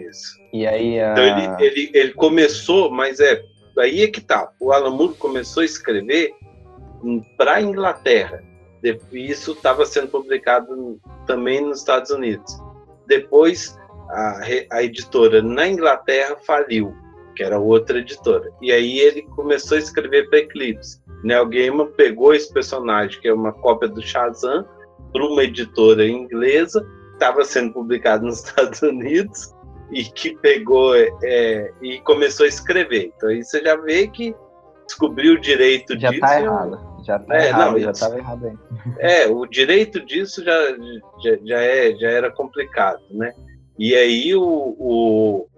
Isso. E aí. A... Então ele, ele, ele começou, mas é. Aí é que tá. O Alan Moore começou a escrever para Inglaterra isso estava sendo publicado também nos Estados Unidos. Depois, a, a editora na Inglaterra faliu, que era outra editora. E aí ele começou a escrever para Eclipse. Neil Gaiman pegou esse personagem, que é uma cópia do Shazam, para uma editora inglesa, estava sendo publicado nos Estados Unidos, e que pegou é, e começou a escrever. Então aí você já vê que descobriu o direito já disso. Tá errado. Já tá é, errado, não, já estava errado aí. É, o direito disso já, já, já, é, já era complicado, né? E aí o, o,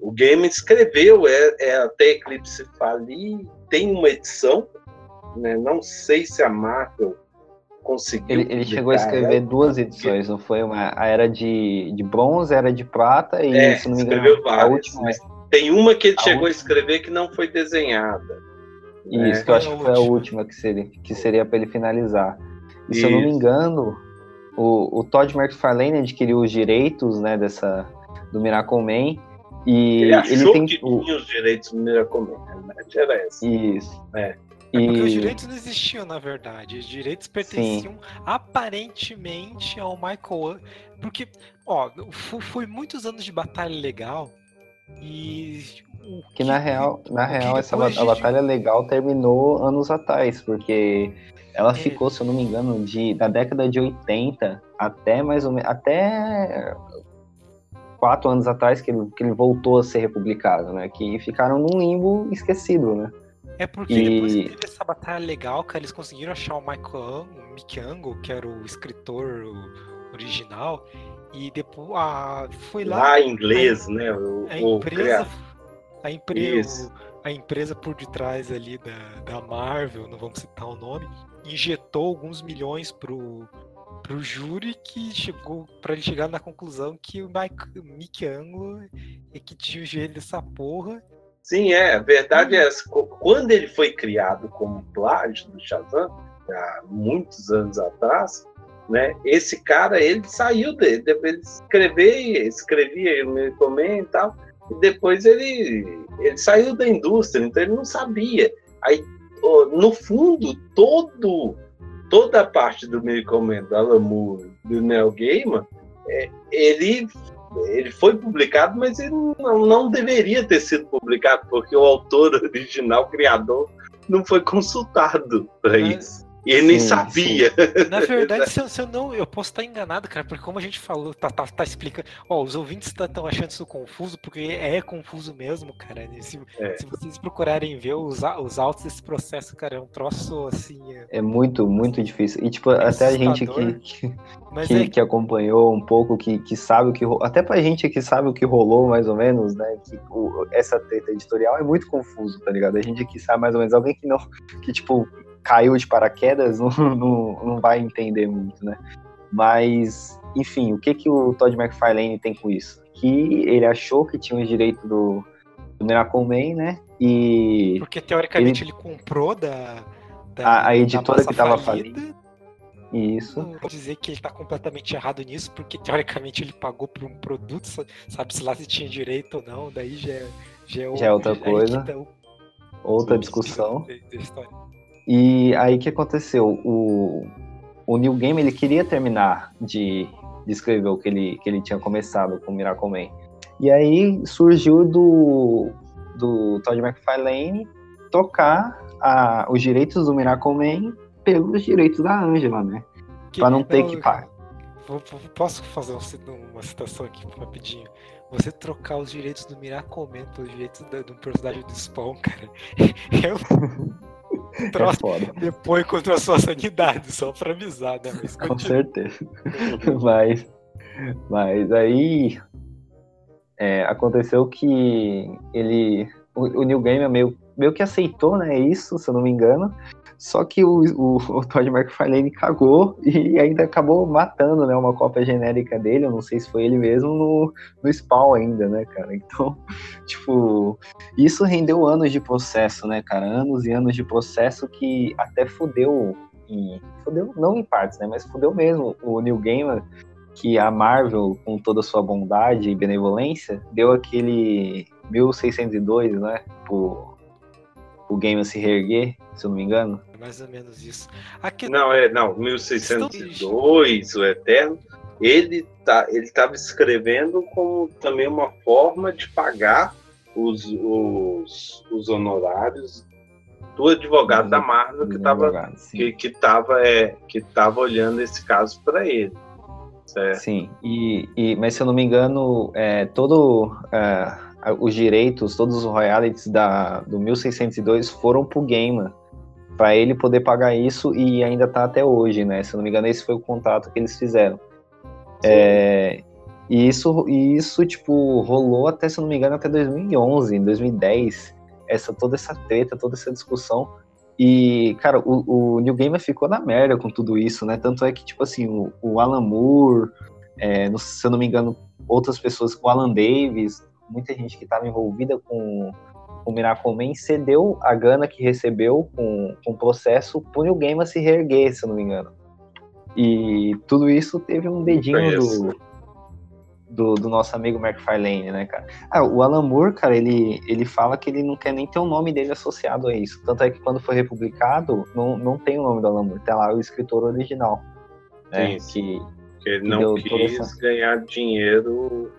o game escreveu, é, é até Eclipse falir, tem uma edição, né? Não sei se a Marvel conseguiu. Ele, ele chegou a escrever duas edições, não foi uma? A era de, de bronze, a era de prata e, é, se não me engano, várias, a última. Mas tem uma que ele a chegou última. a escrever que não foi desenhada. Isso, é, que eu acho que foi a última que seria, que seria para ele finalizar. E se eu não me engano, o, o Todd McFarlane adquiriu os direitos né, dessa, do Miracle Man. E ele, achou ele tem que o... tinha os direitos do Miracle Man, verdade era essa. Isso. É. É porque os direitos não existiam, na verdade. Os direitos pertenciam Sim. aparentemente ao Michael. Porque, ó, foi muitos anos de batalha legal e que na real, na real essa a batalha legal terminou anos atrás, porque ela é. ficou, se eu não me engano, de, da década de 80 até mais ou menos até quatro anos atrás que ele, que ele voltou a ser republicado, né? Que ficaram num limbo esquecido, né? É porque e... depois que teve essa batalha legal, cara, eles conseguiram achar o Michael o Mick Angle, que era o escritor original, e depois ah, foi lá. Lá em inglês, a, né? O, a empresa, a empresa, a empresa por detrás ali da, da Marvel, não vamos citar o nome, injetou alguns milhões pro, pro júri que chegou para ele chegar na conclusão que o Mike, Mick Anglo é que tinha o jeito dessa porra. Sim, é. A verdade é. Quando ele foi criado como plágio do Shazam, há muitos anos atrás, né? Esse cara, ele saiu dele, ele escrevia, escrevia no Comen e tal, depois ele, ele saiu da indústria, então ele não sabia. Aí, no fundo, todo, toda a parte do Miracle Man, do Alan Moore, do Neil Gaiman, é, ele, ele foi publicado, mas ele não, não deveria ter sido publicado, porque o autor original, criador, não foi consultado para isso. E ele sim, nem sabia. Sim. Na verdade, se eu, se eu, não. Eu posso estar enganado, cara, porque como a gente falou, tá, tá, tá explicando. Ó, os ouvintes estão tá, achando isso confuso, porque é confuso mesmo, cara. Né? Se, é. se vocês procurarem ver os, os autos desse processo, cara, é um troço assim. É, é muito, muito difícil. E, tipo, até a gente que, que, que, é... que, acompanhou um pouco, que, que sabe o que. Até pra gente que sabe o que rolou, mais ou menos, né? Que o, essa treta editorial é muito confuso, tá ligado? A gente que sabe mais ou menos, alguém que não. Que, tipo caiu de paraquedas não, não, não vai entender muito, né? Mas, enfim, o que, que o Todd McFarlane tem com isso? Que ele achou que tinha os direitos do, do Miracle Man, né? E. Porque teoricamente ele, ele comprou da. da a, a, editora que estava falida. Isso. Não vou dizer que ele está completamente errado nisso, porque teoricamente ele pagou por um produto, sabe-se lá se tinha direito ou não, daí já, é, já, é, já é outra coisa. Tá outra discussão. E aí o que aconteceu? O, o Neil Game ele queria terminar de, de escrever o que ele, que ele tinha começado com Miracle Man. E aí surgiu do, do Todd McFarlane tocar a, os direitos do Miracle Man pelos direitos da Angela, né? Pra não ter que pagar. Posso fazer uma citação aqui rapidinho? Você trocar os direitos do Miracle Man pelos direitos do, do personagem do Spawn, cara. Eu... é depois contra a sua sanidade, só pra avisar, né? Mas Com certeza. mas, mas aí é, aconteceu que ele. O, o New Game meio, meio que aceitou, né? Isso, se eu não me engano. Só que o, o, o Todd McFarlane cagou e ainda acabou matando, né, uma cópia genérica dele, eu não sei se foi ele mesmo, no, no spawn ainda, né, cara? Então, tipo, isso rendeu anos de processo, né, cara? Anos e anos de processo que até fudeu, em, fudeu não em partes, né, mas fudeu mesmo o New Gamer, que a Marvel, com toda a sua bondade e benevolência, deu aquele 1602, né, pro, o game se reerguer, se eu não me engano. Mais ou menos isso. Aqui... Não, é, não, 1602, o Eterno, ele tá, ele estava escrevendo como também uma forma de pagar os, os, os honorários do advogado da Marvel que estava que, que tava, é, que tava olhando esse caso para ele. Certo? Sim, e, e, mas se eu não me engano, é, todo é, os direitos, todos os royalties da, do 1602 foram pro Gamer, para ele poder pagar isso e ainda tá até hoje, né? Se eu não me engano, esse foi o contrato que eles fizeram. É, e isso, e isso, tipo, rolou até, se eu não me engano, até 2011, 2010, essa, toda essa treta, toda essa discussão. E, cara, o, o New Gamer ficou na merda com tudo isso, né? Tanto é que, tipo assim, o, o Alan Moore, é, se eu não me engano, outras pessoas, o Alan Davis, muita gente que estava envolvida com, o Miracle cedeu a gana que recebeu com, com o processo pro New Game se reerguer, se eu não me engano. E tudo isso teve um dedinho do, do, do, nosso amigo McFarlane, né, cara? Ah, o Alan Moore, cara, ele, ele fala que ele não quer nem ter o nome dele associado a isso. Tanto é que quando foi republicado, não, não tem o nome do Alan Moore, tem lá o escritor original. Né, Sim, que, que ele não quis essa... ganhar dinheiro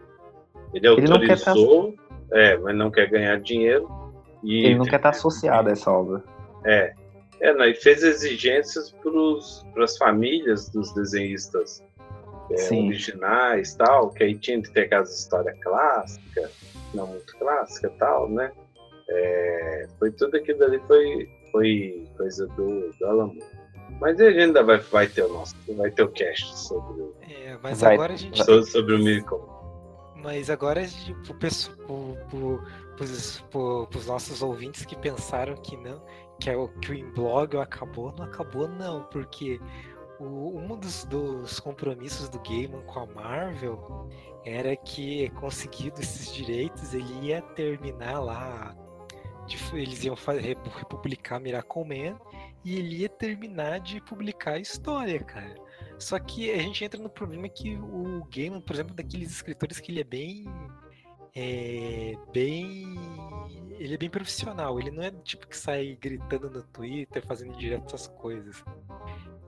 ele autorizou, ele é, mas não quer ganhar dinheiro. E ele não quer estar associado a essa obra. É. É, não, e fez exigências para as famílias dos desenhistas é, originais tal, que aí tinha que ter aquelas história clássica, não muito clássica tal, né? É, foi tudo aquilo ali foi, foi coisa do, do Alamo. Mas a gente ainda vai, vai ter o nosso, vai ter o cast sobre o. É, mas vai, agora a gente. Sobre, sobre o Miracle. Mas agora, tipo, para os nossos ouvintes que pensaram que não, que, é o, que o Inblog acabou, não acabou não, porque o, um dos, dos compromissos do Gaiman com a Marvel era que, conseguido esses direitos, ele ia terminar lá, eles iam republicar Miracle Man, e ele ia terminar de publicar a história, cara. Só que a gente entra no problema que o Gaiman, por exemplo, daqueles escritores que ele é bem. É, bem. Ele é bem profissional. Ele não é do tipo que sai gritando no Twitter, fazendo direto essas coisas.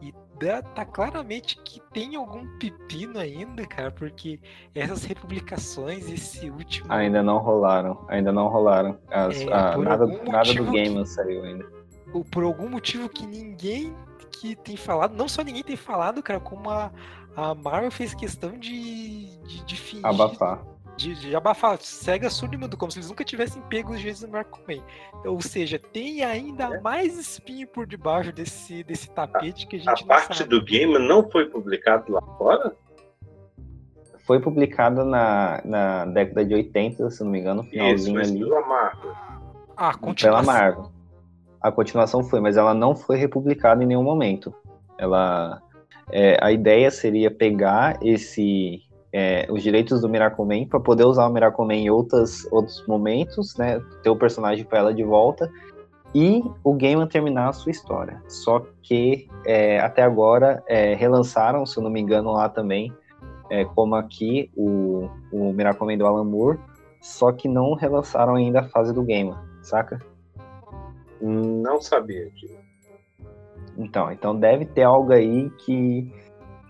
E dá, tá claramente que tem algum pepino ainda, cara, porque essas republicações, esse último. Ainda não rolaram, ainda não rolaram. As, é, a, nada nada do Gaiman que... saiu ainda. Por algum motivo que ninguém que tem falado, não só ninguém tem falado, cara, como a, a Marvel fez questão de, de, de fingir. Abafar. De, de abafar, cega surdo como se eles nunca tivessem pego os jeitos do Marco Man. Ou seja, tem ainda é. mais espinho por debaixo desse, desse tapete que a gente a parte sabe. do game não foi publicado lá fora? Foi publicada na, na década de 80, se não me engano, finalzinho Isso, ali. Pela Marvel. Ah, continua. Pela Marvel a continuação foi, mas ela não foi republicada em nenhum momento. Ela, é, a ideia seria pegar esse é, os direitos do Miracle para poder usar o Miracle em outras, outros momentos, né? Ter o personagem para ela de volta e o Gaiman terminar a sua história. Só que é, até agora é, relançaram, se eu não me engano, lá também, é, como aqui o, o Miracle do Alan Moore, só que não relançaram ainda a fase do Gaiman, saca? Não sabia disso. Então, então deve ter algo aí que,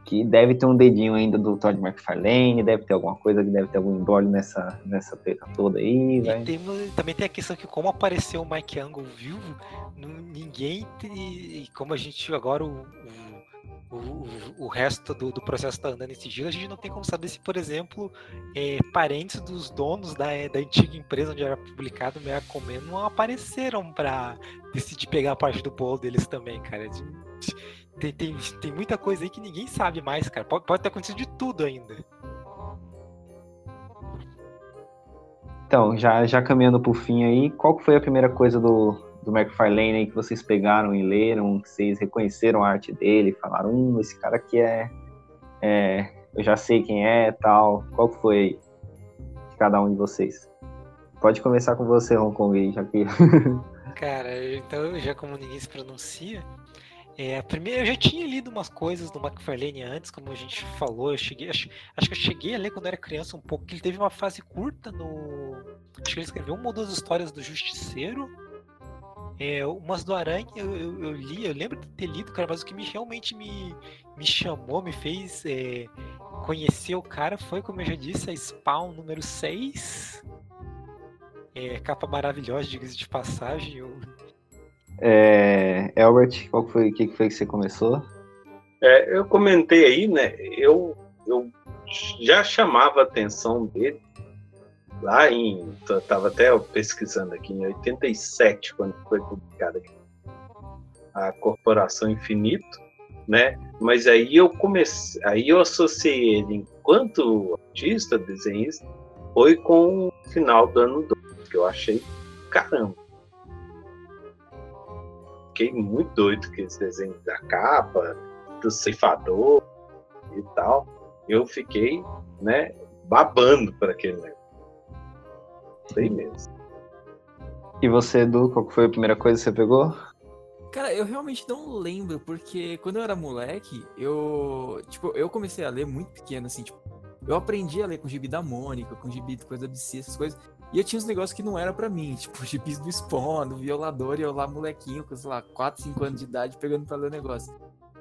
que deve ter um dedinho ainda do Todd McFarlane, deve ter alguma coisa que deve ter algum embrólio nessa, nessa treta toda aí. E tem, também tem a questão que como apareceu o Mike Angle vivo, ninguém, e como a gente agora o, o o, o, resto do, do processo está andando em sigilo, a gente não tem como saber se, por exemplo, é, parentes dos donos da, da antiga empresa onde era publicado o Meia Comer não apareceram para decidir pegar a parte do bolo deles também, cara. Tem, tem, tem muita coisa aí que ninguém sabe mais, cara. Pode, pode ter acontecido de tudo ainda. Então, já, já caminhando para o fim aí, qual foi a primeira coisa do, do McFarlane aí que vocês pegaram e leram, que vocês reconheceram a arte dele, falaram, hum, esse cara aqui é, é eu já sei quem é, tal. Qual foi de cada um de vocês? Pode começar com você, Hong Kong, já que... Cara, então, já como ninguém se pronuncia, é, a primeira, eu já tinha lido umas coisas do McFarlane antes, como a gente falou. Eu cheguei, acho, acho que eu cheguei a ler quando era criança um pouco. Que ele teve uma fase curta no. Acho que ele escreveu uma ou duas histórias do Justiceiro. É, umas do Aranha eu, eu, eu, li, eu lembro de ter lido, cara, mas o que me, realmente me, me chamou, me fez é, conhecer o cara foi, como eu já disse, a Spawn número 6. É, capa maravilhosa, diga-se de passagem. Eu... É, Albert, qual foi, o que foi que você começou? É, eu comentei aí, né? Eu, eu já chamava a atenção dele lá em. Estava até pesquisando aqui, em 87, quando foi publicada aqui, a Corporação Infinito, né? Mas aí eu comecei, aí eu associei ele enquanto artista, desenhista, foi com o final do ano 2, que eu achei caramba. Fiquei muito doido com esse desenho da capa, do ceifador e tal. Eu fiquei, né, babando para aquele negócio. Mesmo. E você, Edu, qual foi a primeira coisa que você pegou? Cara, eu realmente não lembro, porque quando eu era moleque, eu. Tipo, eu comecei a ler muito pequeno, assim, tipo. Eu aprendi a ler com gibi da Mônica, com gibi de coisa ABC, essas coisas. E eu tinha uns negócios que não era para mim, tipo, gibis do Spawn, do Violador, e eu lá, molequinho, com, sei lá, 4, 5 anos de idade, pegando pra ler o negócio.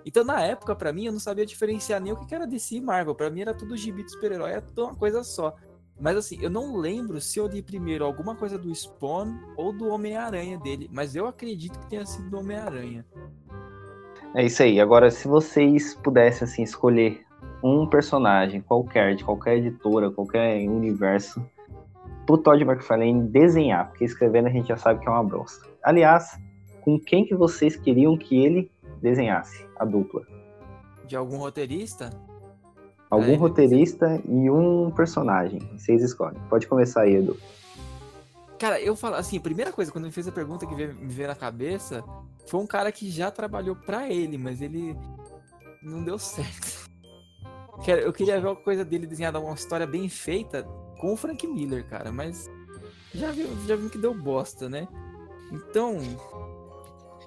Então, na época, para mim, eu não sabia diferenciar nem o que era DC e Marvel. Para mim, era tudo gibi de super-herói, era tudo uma coisa só. Mas assim, eu não lembro se eu li primeiro alguma coisa do Spawn ou do Homem-Aranha dele, mas eu acredito que tenha sido do Homem-Aranha. É isso aí. Agora, se vocês pudessem assim escolher um personagem qualquer, de qualquer editora, qualquer universo, pro Todd McFarlane desenhar, porque escrevendo a gente já sabe que é uma bosta. Aliás, com quem que vocês queriam que ele desenhasse a dupla? De algum roteirista? Algum é, roteirista e um personagem. Vocês escolhem. Pode começar aí, Edu. Cara, eu falo assim, a primeira coisa quando me fez a pergunta que me veio na cabeça foi um cara que já trabalhou para ele, mas ele não deu certo. Eu queria ver alguma coisa dele desenhada, uma história bem feita com o Frank Miller, cara, mas já vi, já vi que deu bosta, né? Então.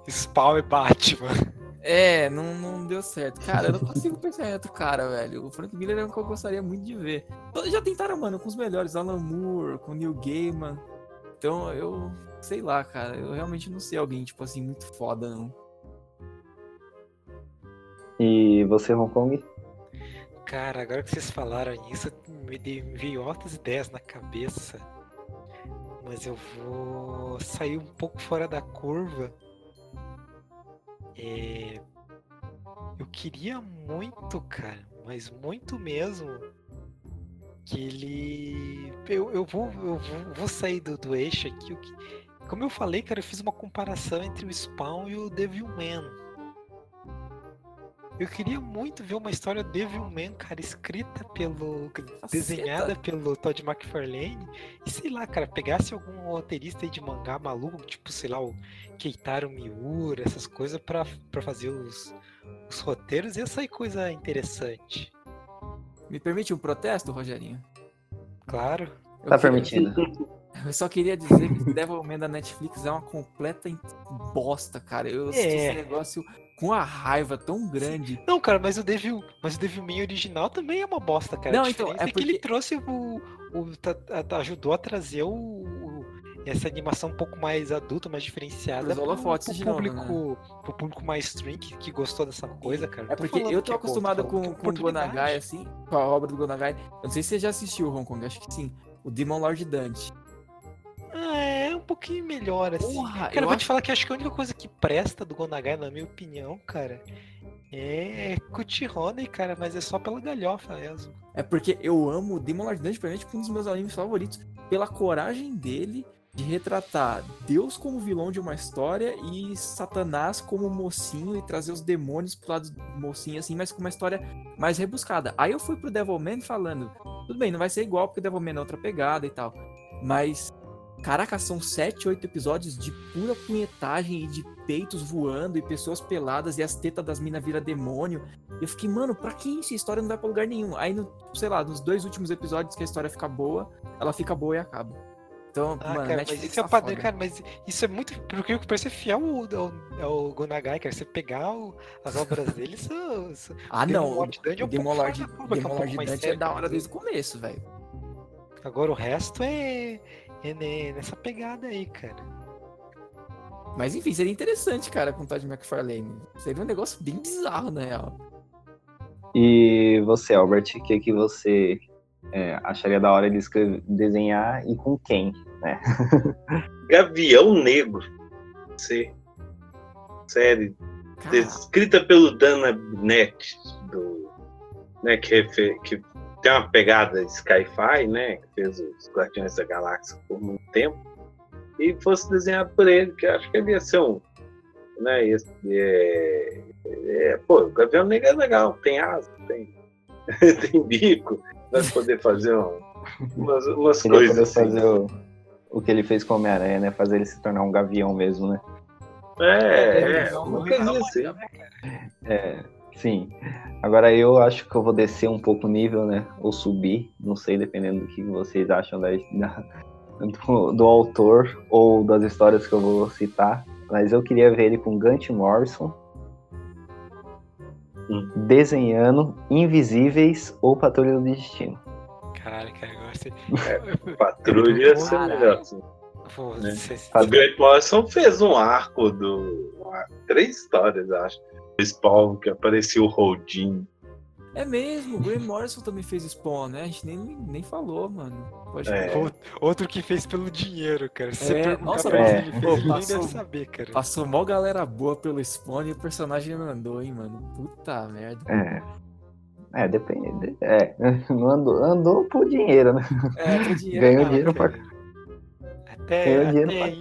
Spawn e Batman. É, não, não deu certo. Cara, eu não consigo pensar em outro cara, velho. O Frank Miller é um que eu gostaria muito de ver. Já tentaram, mano, com os melhores, Alan Moore, com Neil Gaiman. Então, eu sei lá, cara. Eu realmente não sei alguém, tipo assim, muito foda, não. E você, Hong Kong? Cara, agora que vocês falaram nisso, me, me veio altas ideias na cabeça. Mas eu vou sair um pouco fora da curva é... Eu queria muito, cara, mas muito mesmo, que ele. Eu, eu, vou, eu vou, vou sair do, do eixo aqui. Como eu falei, cara, eu fiz uma comparação entre o Spawn e o Devilman. Eu queria muito ver uma história Devilman, cara, escrita pelo. desenhada pelo Todd McFarlane. E sei lá, cara, pegasse algum roteirista aí de mangá maluco, tipo, sei lá, o Keitaro Miura, essas coisas, pra, pra fazer os, os roteiros, ia sair coisa interessante. Me permite um protesto, Rogerinho? Claro. Eu tá permitindo. Eu só queria dizer que Devilman da Netflix é uma completa bosta, cara. Eu assisti é. esse negócio com a raiva tão grande. Não, cara, mas o Devil, mas o Devilman original também é uma bosta, cara. Não, então, é, porque... que ele trouxe o, o ajudou a trazer o, essa animação um pouco mais adulta, mais diferenciada pro, pro público, novo, né? pro público mais stream que, gostou dessa coisa, cara. É porque eu tô acostumado é com, com o Gonagai, assim, com a obra do Gonagai. Eu não sei se você já assistiu Hong Kong, acho que sim. O Demon Lord Dante. Ah, é pouquinho melhor, assim. Porra, cara, eu vou acho... te falar que acho que a única coisa que presta do Gonagai, na minha opinião, cara, É Cutirone, cara, mas é só pela galhofa mesmo. É porque eu amo Demon Lord Dante, pra mim, é tipo um dos meus animes favoritos, pela coragem dele de retratar Deus como vilão de uma história e Satanás como mocinho e trazer os demônios pro lado do mocinho, assim, mas com uma história mais rebuscada. Aí eu fui pro Devilman falando, tudo bem, não vai ser igual porque Devilman é outra pegada e tal, mas Caraca, são sete, oito episódios de pura punhetagem e de peitos voando e pessoas peladas e as tetas das minas vira demônio. E eu fiquei, mano, pra que isso? A história não vai pra lugar nenhum. Aí, no, sei lá, nos dois últimos episódios que a história fica boa, ela fica boa e acaba. Então, ah, mano, cara, mas isso é tá padrão, cara, mas isso é muito. Porque parece ser fiel ao, ao, Gonagai, cara. Você pegar o- as obras dele, isso. isso Ah, não. Dante é O um Demon pouco Lord, fora da curva, que é Dante é sério, da hora desde o começo, velho. Agora o resto é, é ne- nessa pegada aí, cara. Mas enfim, seria interessante, cara, com o Todd McFarlane. Seria um negócio bem bizarro, na real. E você, Albert, o que, que você é, acharia da hora de escrever, desenhar e com quem? Gavião Negro. C. Série Cara, escrita pelo Dan Abnett, do, né, que, que tem uma pegada Sci-Fi, né, que fez os Guardiões da Galáxia por muito tempo, e fosse desenhado por ele, que eu acho que ele ia ser um, né, esse, é, é, pô, o Gavião Negro é legal, tem asa, tem, tem bico, vai poder fazer um- umas, umas coisas assim. fazer o, o que ele fez com o Homem-Aranha, né? Fazer ele se tornar um gavião mesmo, né? É, é, né, cara? É, sim. Agora eu acho que eu vou descer um pouco o nível, né? Ou subir, não sei, dependendo do que vocês acham da, da- do, do autor ou das histórias que eu vou citar. Mas eu queria ver ele com Grant Morrison Hum. desenhando Invisíveis ou Patrulha do Destino. Caralho, cara, agora você. Patrulha ia ser melhor. assim. Né? você- O Grant Morrison fez um arco do. três histórias, acho. Spawn, que apareceu o Rodin. é mesmo, o Graham Morrison também fez Spawn, né? A gente nem, nem falou, mano. Pode É. falar. Outro- Outro que fez pelo dinheiro, cara. Se você É, perguntar nossa, pra mas- ele, fez, pô, passou- deve saber, cara. Passou mó galera boa pelo Spawn e o personagem não andou, hein, mano. Puta merda. É. É, depende. É, não andou, andou por dinheiro, né? É, tem dinheiro. Ganhou dinheiro pra cara. Até, Ganhou dinheiro até pra aí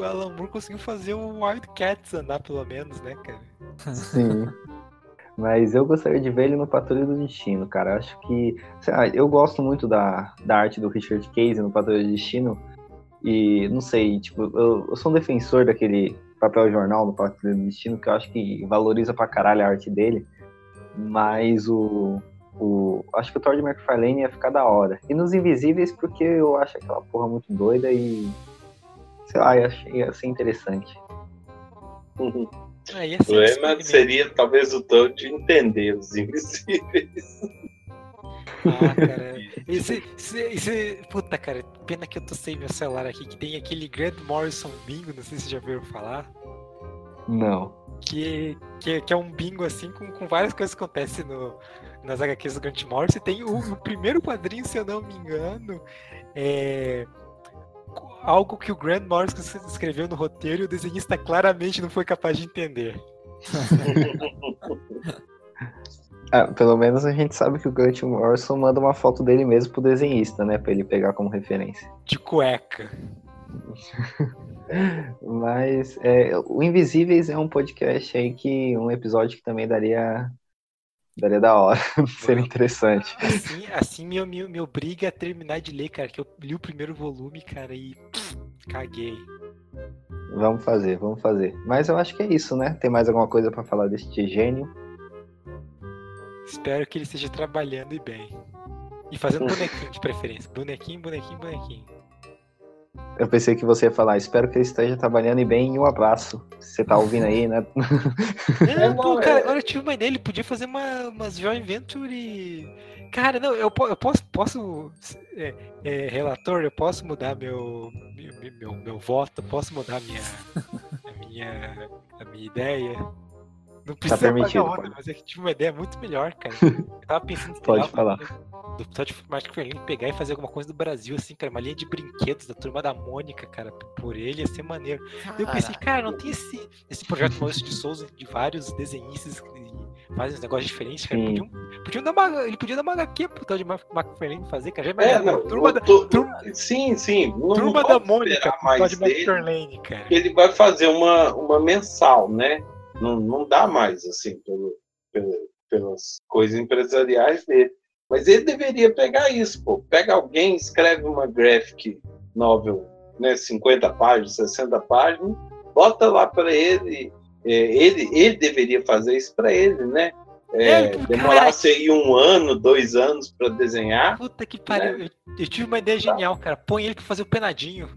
o Alan Moore conseguiu fazer o Wildcats andar, pelo menos, né, cara? Sim. Mas eu gostaria de ver ele no Patrulha do Destino, cara. Acho que. lá, eu gosto muito da, da arte do Richard Case no Patrulha do Destino. E não sei, tipo, eu, eu sou um defensor daquele papel jornal no Patrulha do Destino, que eu acho que valoriza pra caralho a arte dele. Mas o. o acho que o Thor de McFarlane ia ficar da hora. E nos Invisíveis, porque eu acho aquela porra muito doida e. Sei lá, ia, ia ser interessante. O problema seria talvez o Toad de entender os invisíveis. Ah, cara. Esse, esse, esse- Puta, cara, pena que eu tô sem meu celular aqui, que tem aquele Grant Morrison Bingo, não sei se vocês já ouviram falar. Não. Que, que, que é um bingo assim com, com várias coisas que acontecem no, nas HQs do Grant Morrison. E tem o, o primeiro quadrinho, se eu não me engano, é algo que o Grant Morrison escreveu no roteiro e o desenhista claramente não foi capaz de entender. Ah, pelo menos a gente sabe que o Grant Morrison manda uma foto dele mesmo pro desenhista, né? Pra ele pegar como referência. De cueca. Mas é, o Invisíveis é um podcast aí que. um episódio que também daria. Daria da hora. Seria interessante. Assim, assim me, me, me obriga a terminar de ler, cara, que eu li o primeiro volume, cara, e pff, caguei. Vamos fazer, vamos fazer. Mas eu acho que é isso, né? Tem mais alguma coisa pra falar deste gênio? Espero que ele esteja trabalhando e bem. E fazendo bonequinho de preferência. Bonequinho, bonequinho, bonequinho. Eu pensei que você ia falar, espero que ele esteja trabalhando e bem e um abraço. Se você tá ouvindo aí, né? Não, pô, não, cara, é- agora eu tive uma ideia, ele podia fazer uma, umas joint venture. Cara, não, eu, eu posso, posso é, é, relator, eu posso mudar meu, meu, meu, meu voto, posso mudar minha, a minha, a minha ideia. Não precisa pagar permitido, onda, pode. mas é que tive uma ideia muito melhor, cara. Eu tava pensando em Pode falar. do Todd Magic Ferlin pegar e fazer alguma coisa do Brasil, assim, cara, uma linha de brinquedos da turma da Mônica, cara, por ele ia ser maneiro. Eu pensei, cara, não tem esse, esse projeto Maurício de Souza de vários desenhistas e fazem uns negócios diferentes, cara. Podiam, podiam dar uma, ele podia dar uma HQ pro tal de McFarlane fazer, cara. Já é, não, turma da, tô, turma, sim, sim. Não, turma não da Mônica, mais de McFarlane, cara. Ele vai fazer uma, uma mensal, né? Não, não dá mais, assim, pelo, pelo, pelas coisas empresariais dele. Mas ele deveria pegar isso, pô. Pega alguém, escreve uma graphic novel, né, 50 páginas, 60 páginas, bota lá para ele, é, ele, ele deveria fazer isso para ele, né? É, demorasse aí um ano, dois anos para desenhar. Puta que pariu, né? eu, eu, tive uma ideia tá. genial, cara. Põe ele para fazer o penadinho.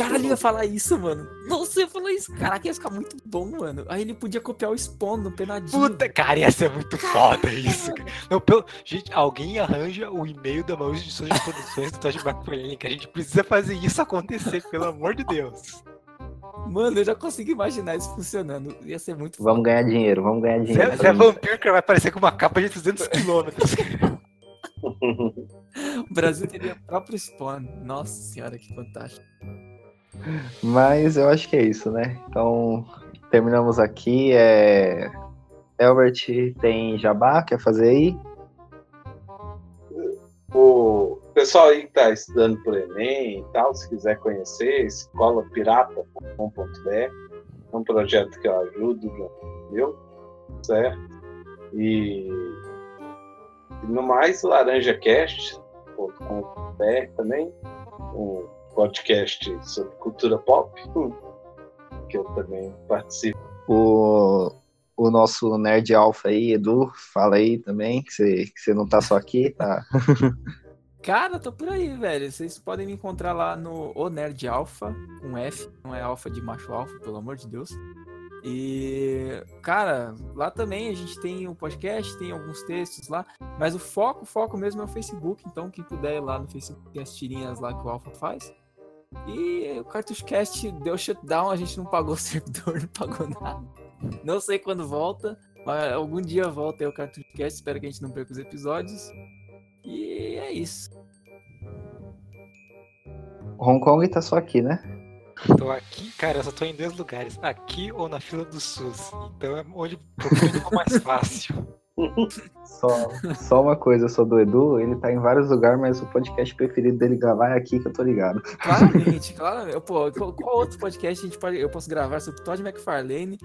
Caralho, ia falar isso, mano. Nossa, ia falar isso. Caraca, ia ficar muito bom, mano. Aí ele podia copiar o Spawn no penadinho. Puta, cara, ia ser muito foda isso. Não, pelo... Gente, alguém arranja o e-mail da maior edição de produções do Todd McFarlane, que a gente precisa fazer isso acontecer, pelo amor de Deus. Mano, eu já consigo imaginar isso funcionando. Ia ser muito Vamos ganhar dinheiro, vamos ganhar dinheiro. Zé, Vampiro que vai aparecer com uma capa de 200 quilômetros. o Brasil teria o próprio spawn. Nossa senhora, que fantástico. Mas eu acho que é isso, né? Então, terminamos aqui. É... Elbert tem jabá, quer fazer aí? O pessoal aí que está estudando para o Enem e tal, se quiser conhecer, escolapirata.com.br é um projeto que eu ajudo, meu, certo? E, e no mais, laranjacast.com.br também, um podcast sobre cultura pop, que eu também participo. O, o nosso nerd alfa aí, Edu, fala aí também, que você, que você não tá só aqui, tá? Cara, tô por aí, velho. Vocês podem me encontrar lá no O Nerd Alpha, com F, não é alfa de macho alfa, pelo amor de Deus. E, cara, lá também a gente tem o um podcast, tem alguns textos lá, mas o foco, o foco mesmo é o Facebook, então quem puder ir lá no Facebook tem as tirinhas lá que o Alpha faz. E o Cartucho Cast deu shutdown, a gente não pagou o servidor, não pagou nada. Não sei quando volta, mas algum dia volta aí o Cartucho Cast, espero que a gente não perca os episódios. E é isso. Hong Kong tá só aqui, né? Tô aqui, cara, eu só tô em dois lugares. Aqui ou na fila do SUS. Então é onde é mais fácil. Só, só uma coisa sobre o Edu, ele tá em vários lugares, mas o podcast preferido dele gravar é aqui que eu tô ligado. Claramente, claramente. Pô, qual outro podcast a gente pode, eu posso gravar sobre Todd McFarlane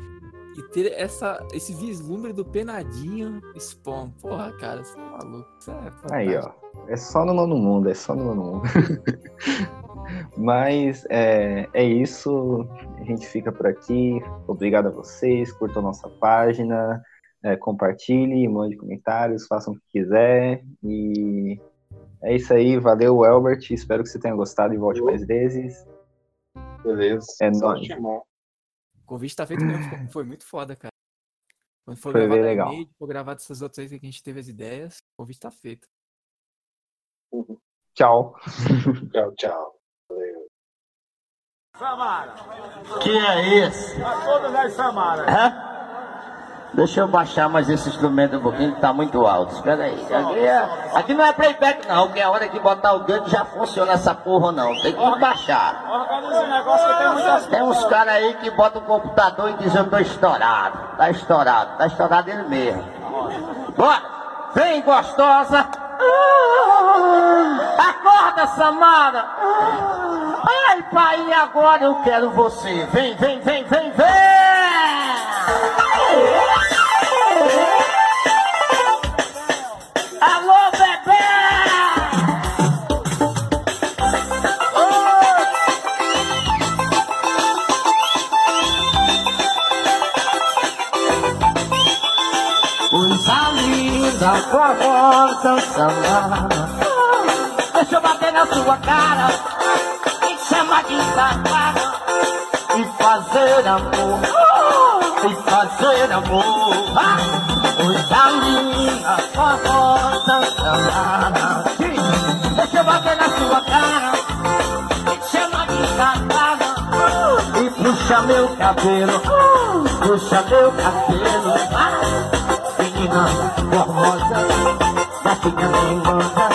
e ter essa, esse vislumbre do penadinho Spawn. Porra, cara, você tá maluco. É Aí, ó. É só no nono mundo, é só no nono mundo. Mas é, é isso. A gente fica por aqui. Obrigado a vocês. Curtam nossa página. É, compartilhe, mande comentários, façam o que quiser. E é isso aí. Valeu, Elbert. Espero que você tenha gostado e volte mais vezes. Beleza. É nóis. O convite tá feito mesmo, foi muito foda, cara. Quando for foi gravado legal. For gravado essas outras aí que a gente teve as ideias, o convite tá feito. Uhum. Tchau. tchau, tchau. Valeu. Samara. Que é isso? A todas as Samara. Hã? Deixa eu baixar mais esse instrumento um pouquinho que tá muito alto. Espera aí. Aqui, é, aqui não é playback não, que a hora que botar o dedo já funciona essa porra não. Tem que baixar. Organiza negócio que tem muitas Tem uns caras aí que botam o computador e dizem eu tô estourado. Tá estourado, tá estourado ele mesmo. Bora! Vem gostosa! Acorda, Samara! Ai, pai, agora eu quero você. Vem, vem, vem, vem, vem! Alô, bebê! Os amigos da tua volta chamar Deixa eu bater na sua cara E chama de safada E fazer amor amigos da tua volta chamar Deixa eu bater na sua cara chama de safada E puxa meu cabelo Puxa meu cabelo menina formosa, gatinha teimosa.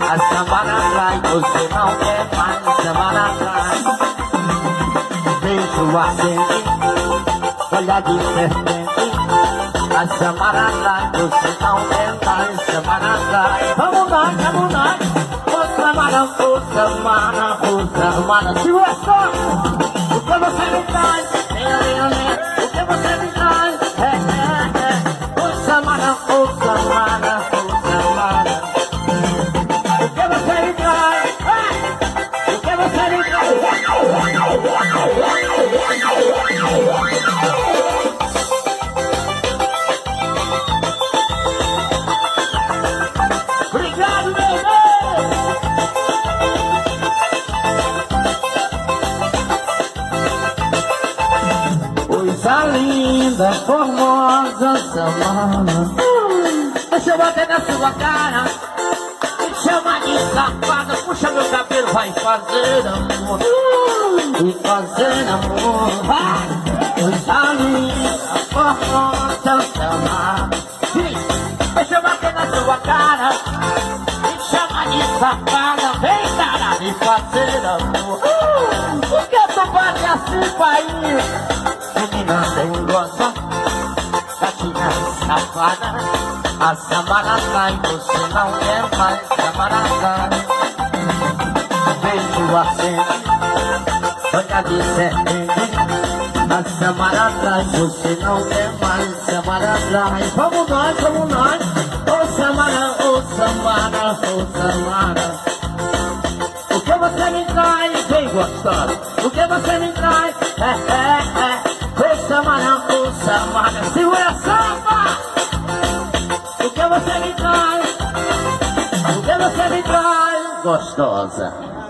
A samba na você não quer mais samba na praia. Beijo acende, olhar de serpente. A Samarandai, você não é mais Samarandai. Vamos lá, vamos lá. Samara. Se gostou, o que você me traz? Sua cara. Me chama de safada, puxa meu cabelo, vai fazer amor. E fazer amor. Vai! Coisa linda, formosa, Samara. Deixa eu bater na sua cara. Me chama de safada, vem cara, me fazer amor. Por que tu bate assim, pai? Menina sem goza, gatinha safada. A Samara sai, você não quer mais Samara Beijo assim, olha de serpente. A Samara sai, você não quer mais Samara Vamos nós, vamos nós. Ô Samara, ô Samara, ô Samara. O que você me traz, bem gostosa? O que você me traz? É, é, é. Gostosa.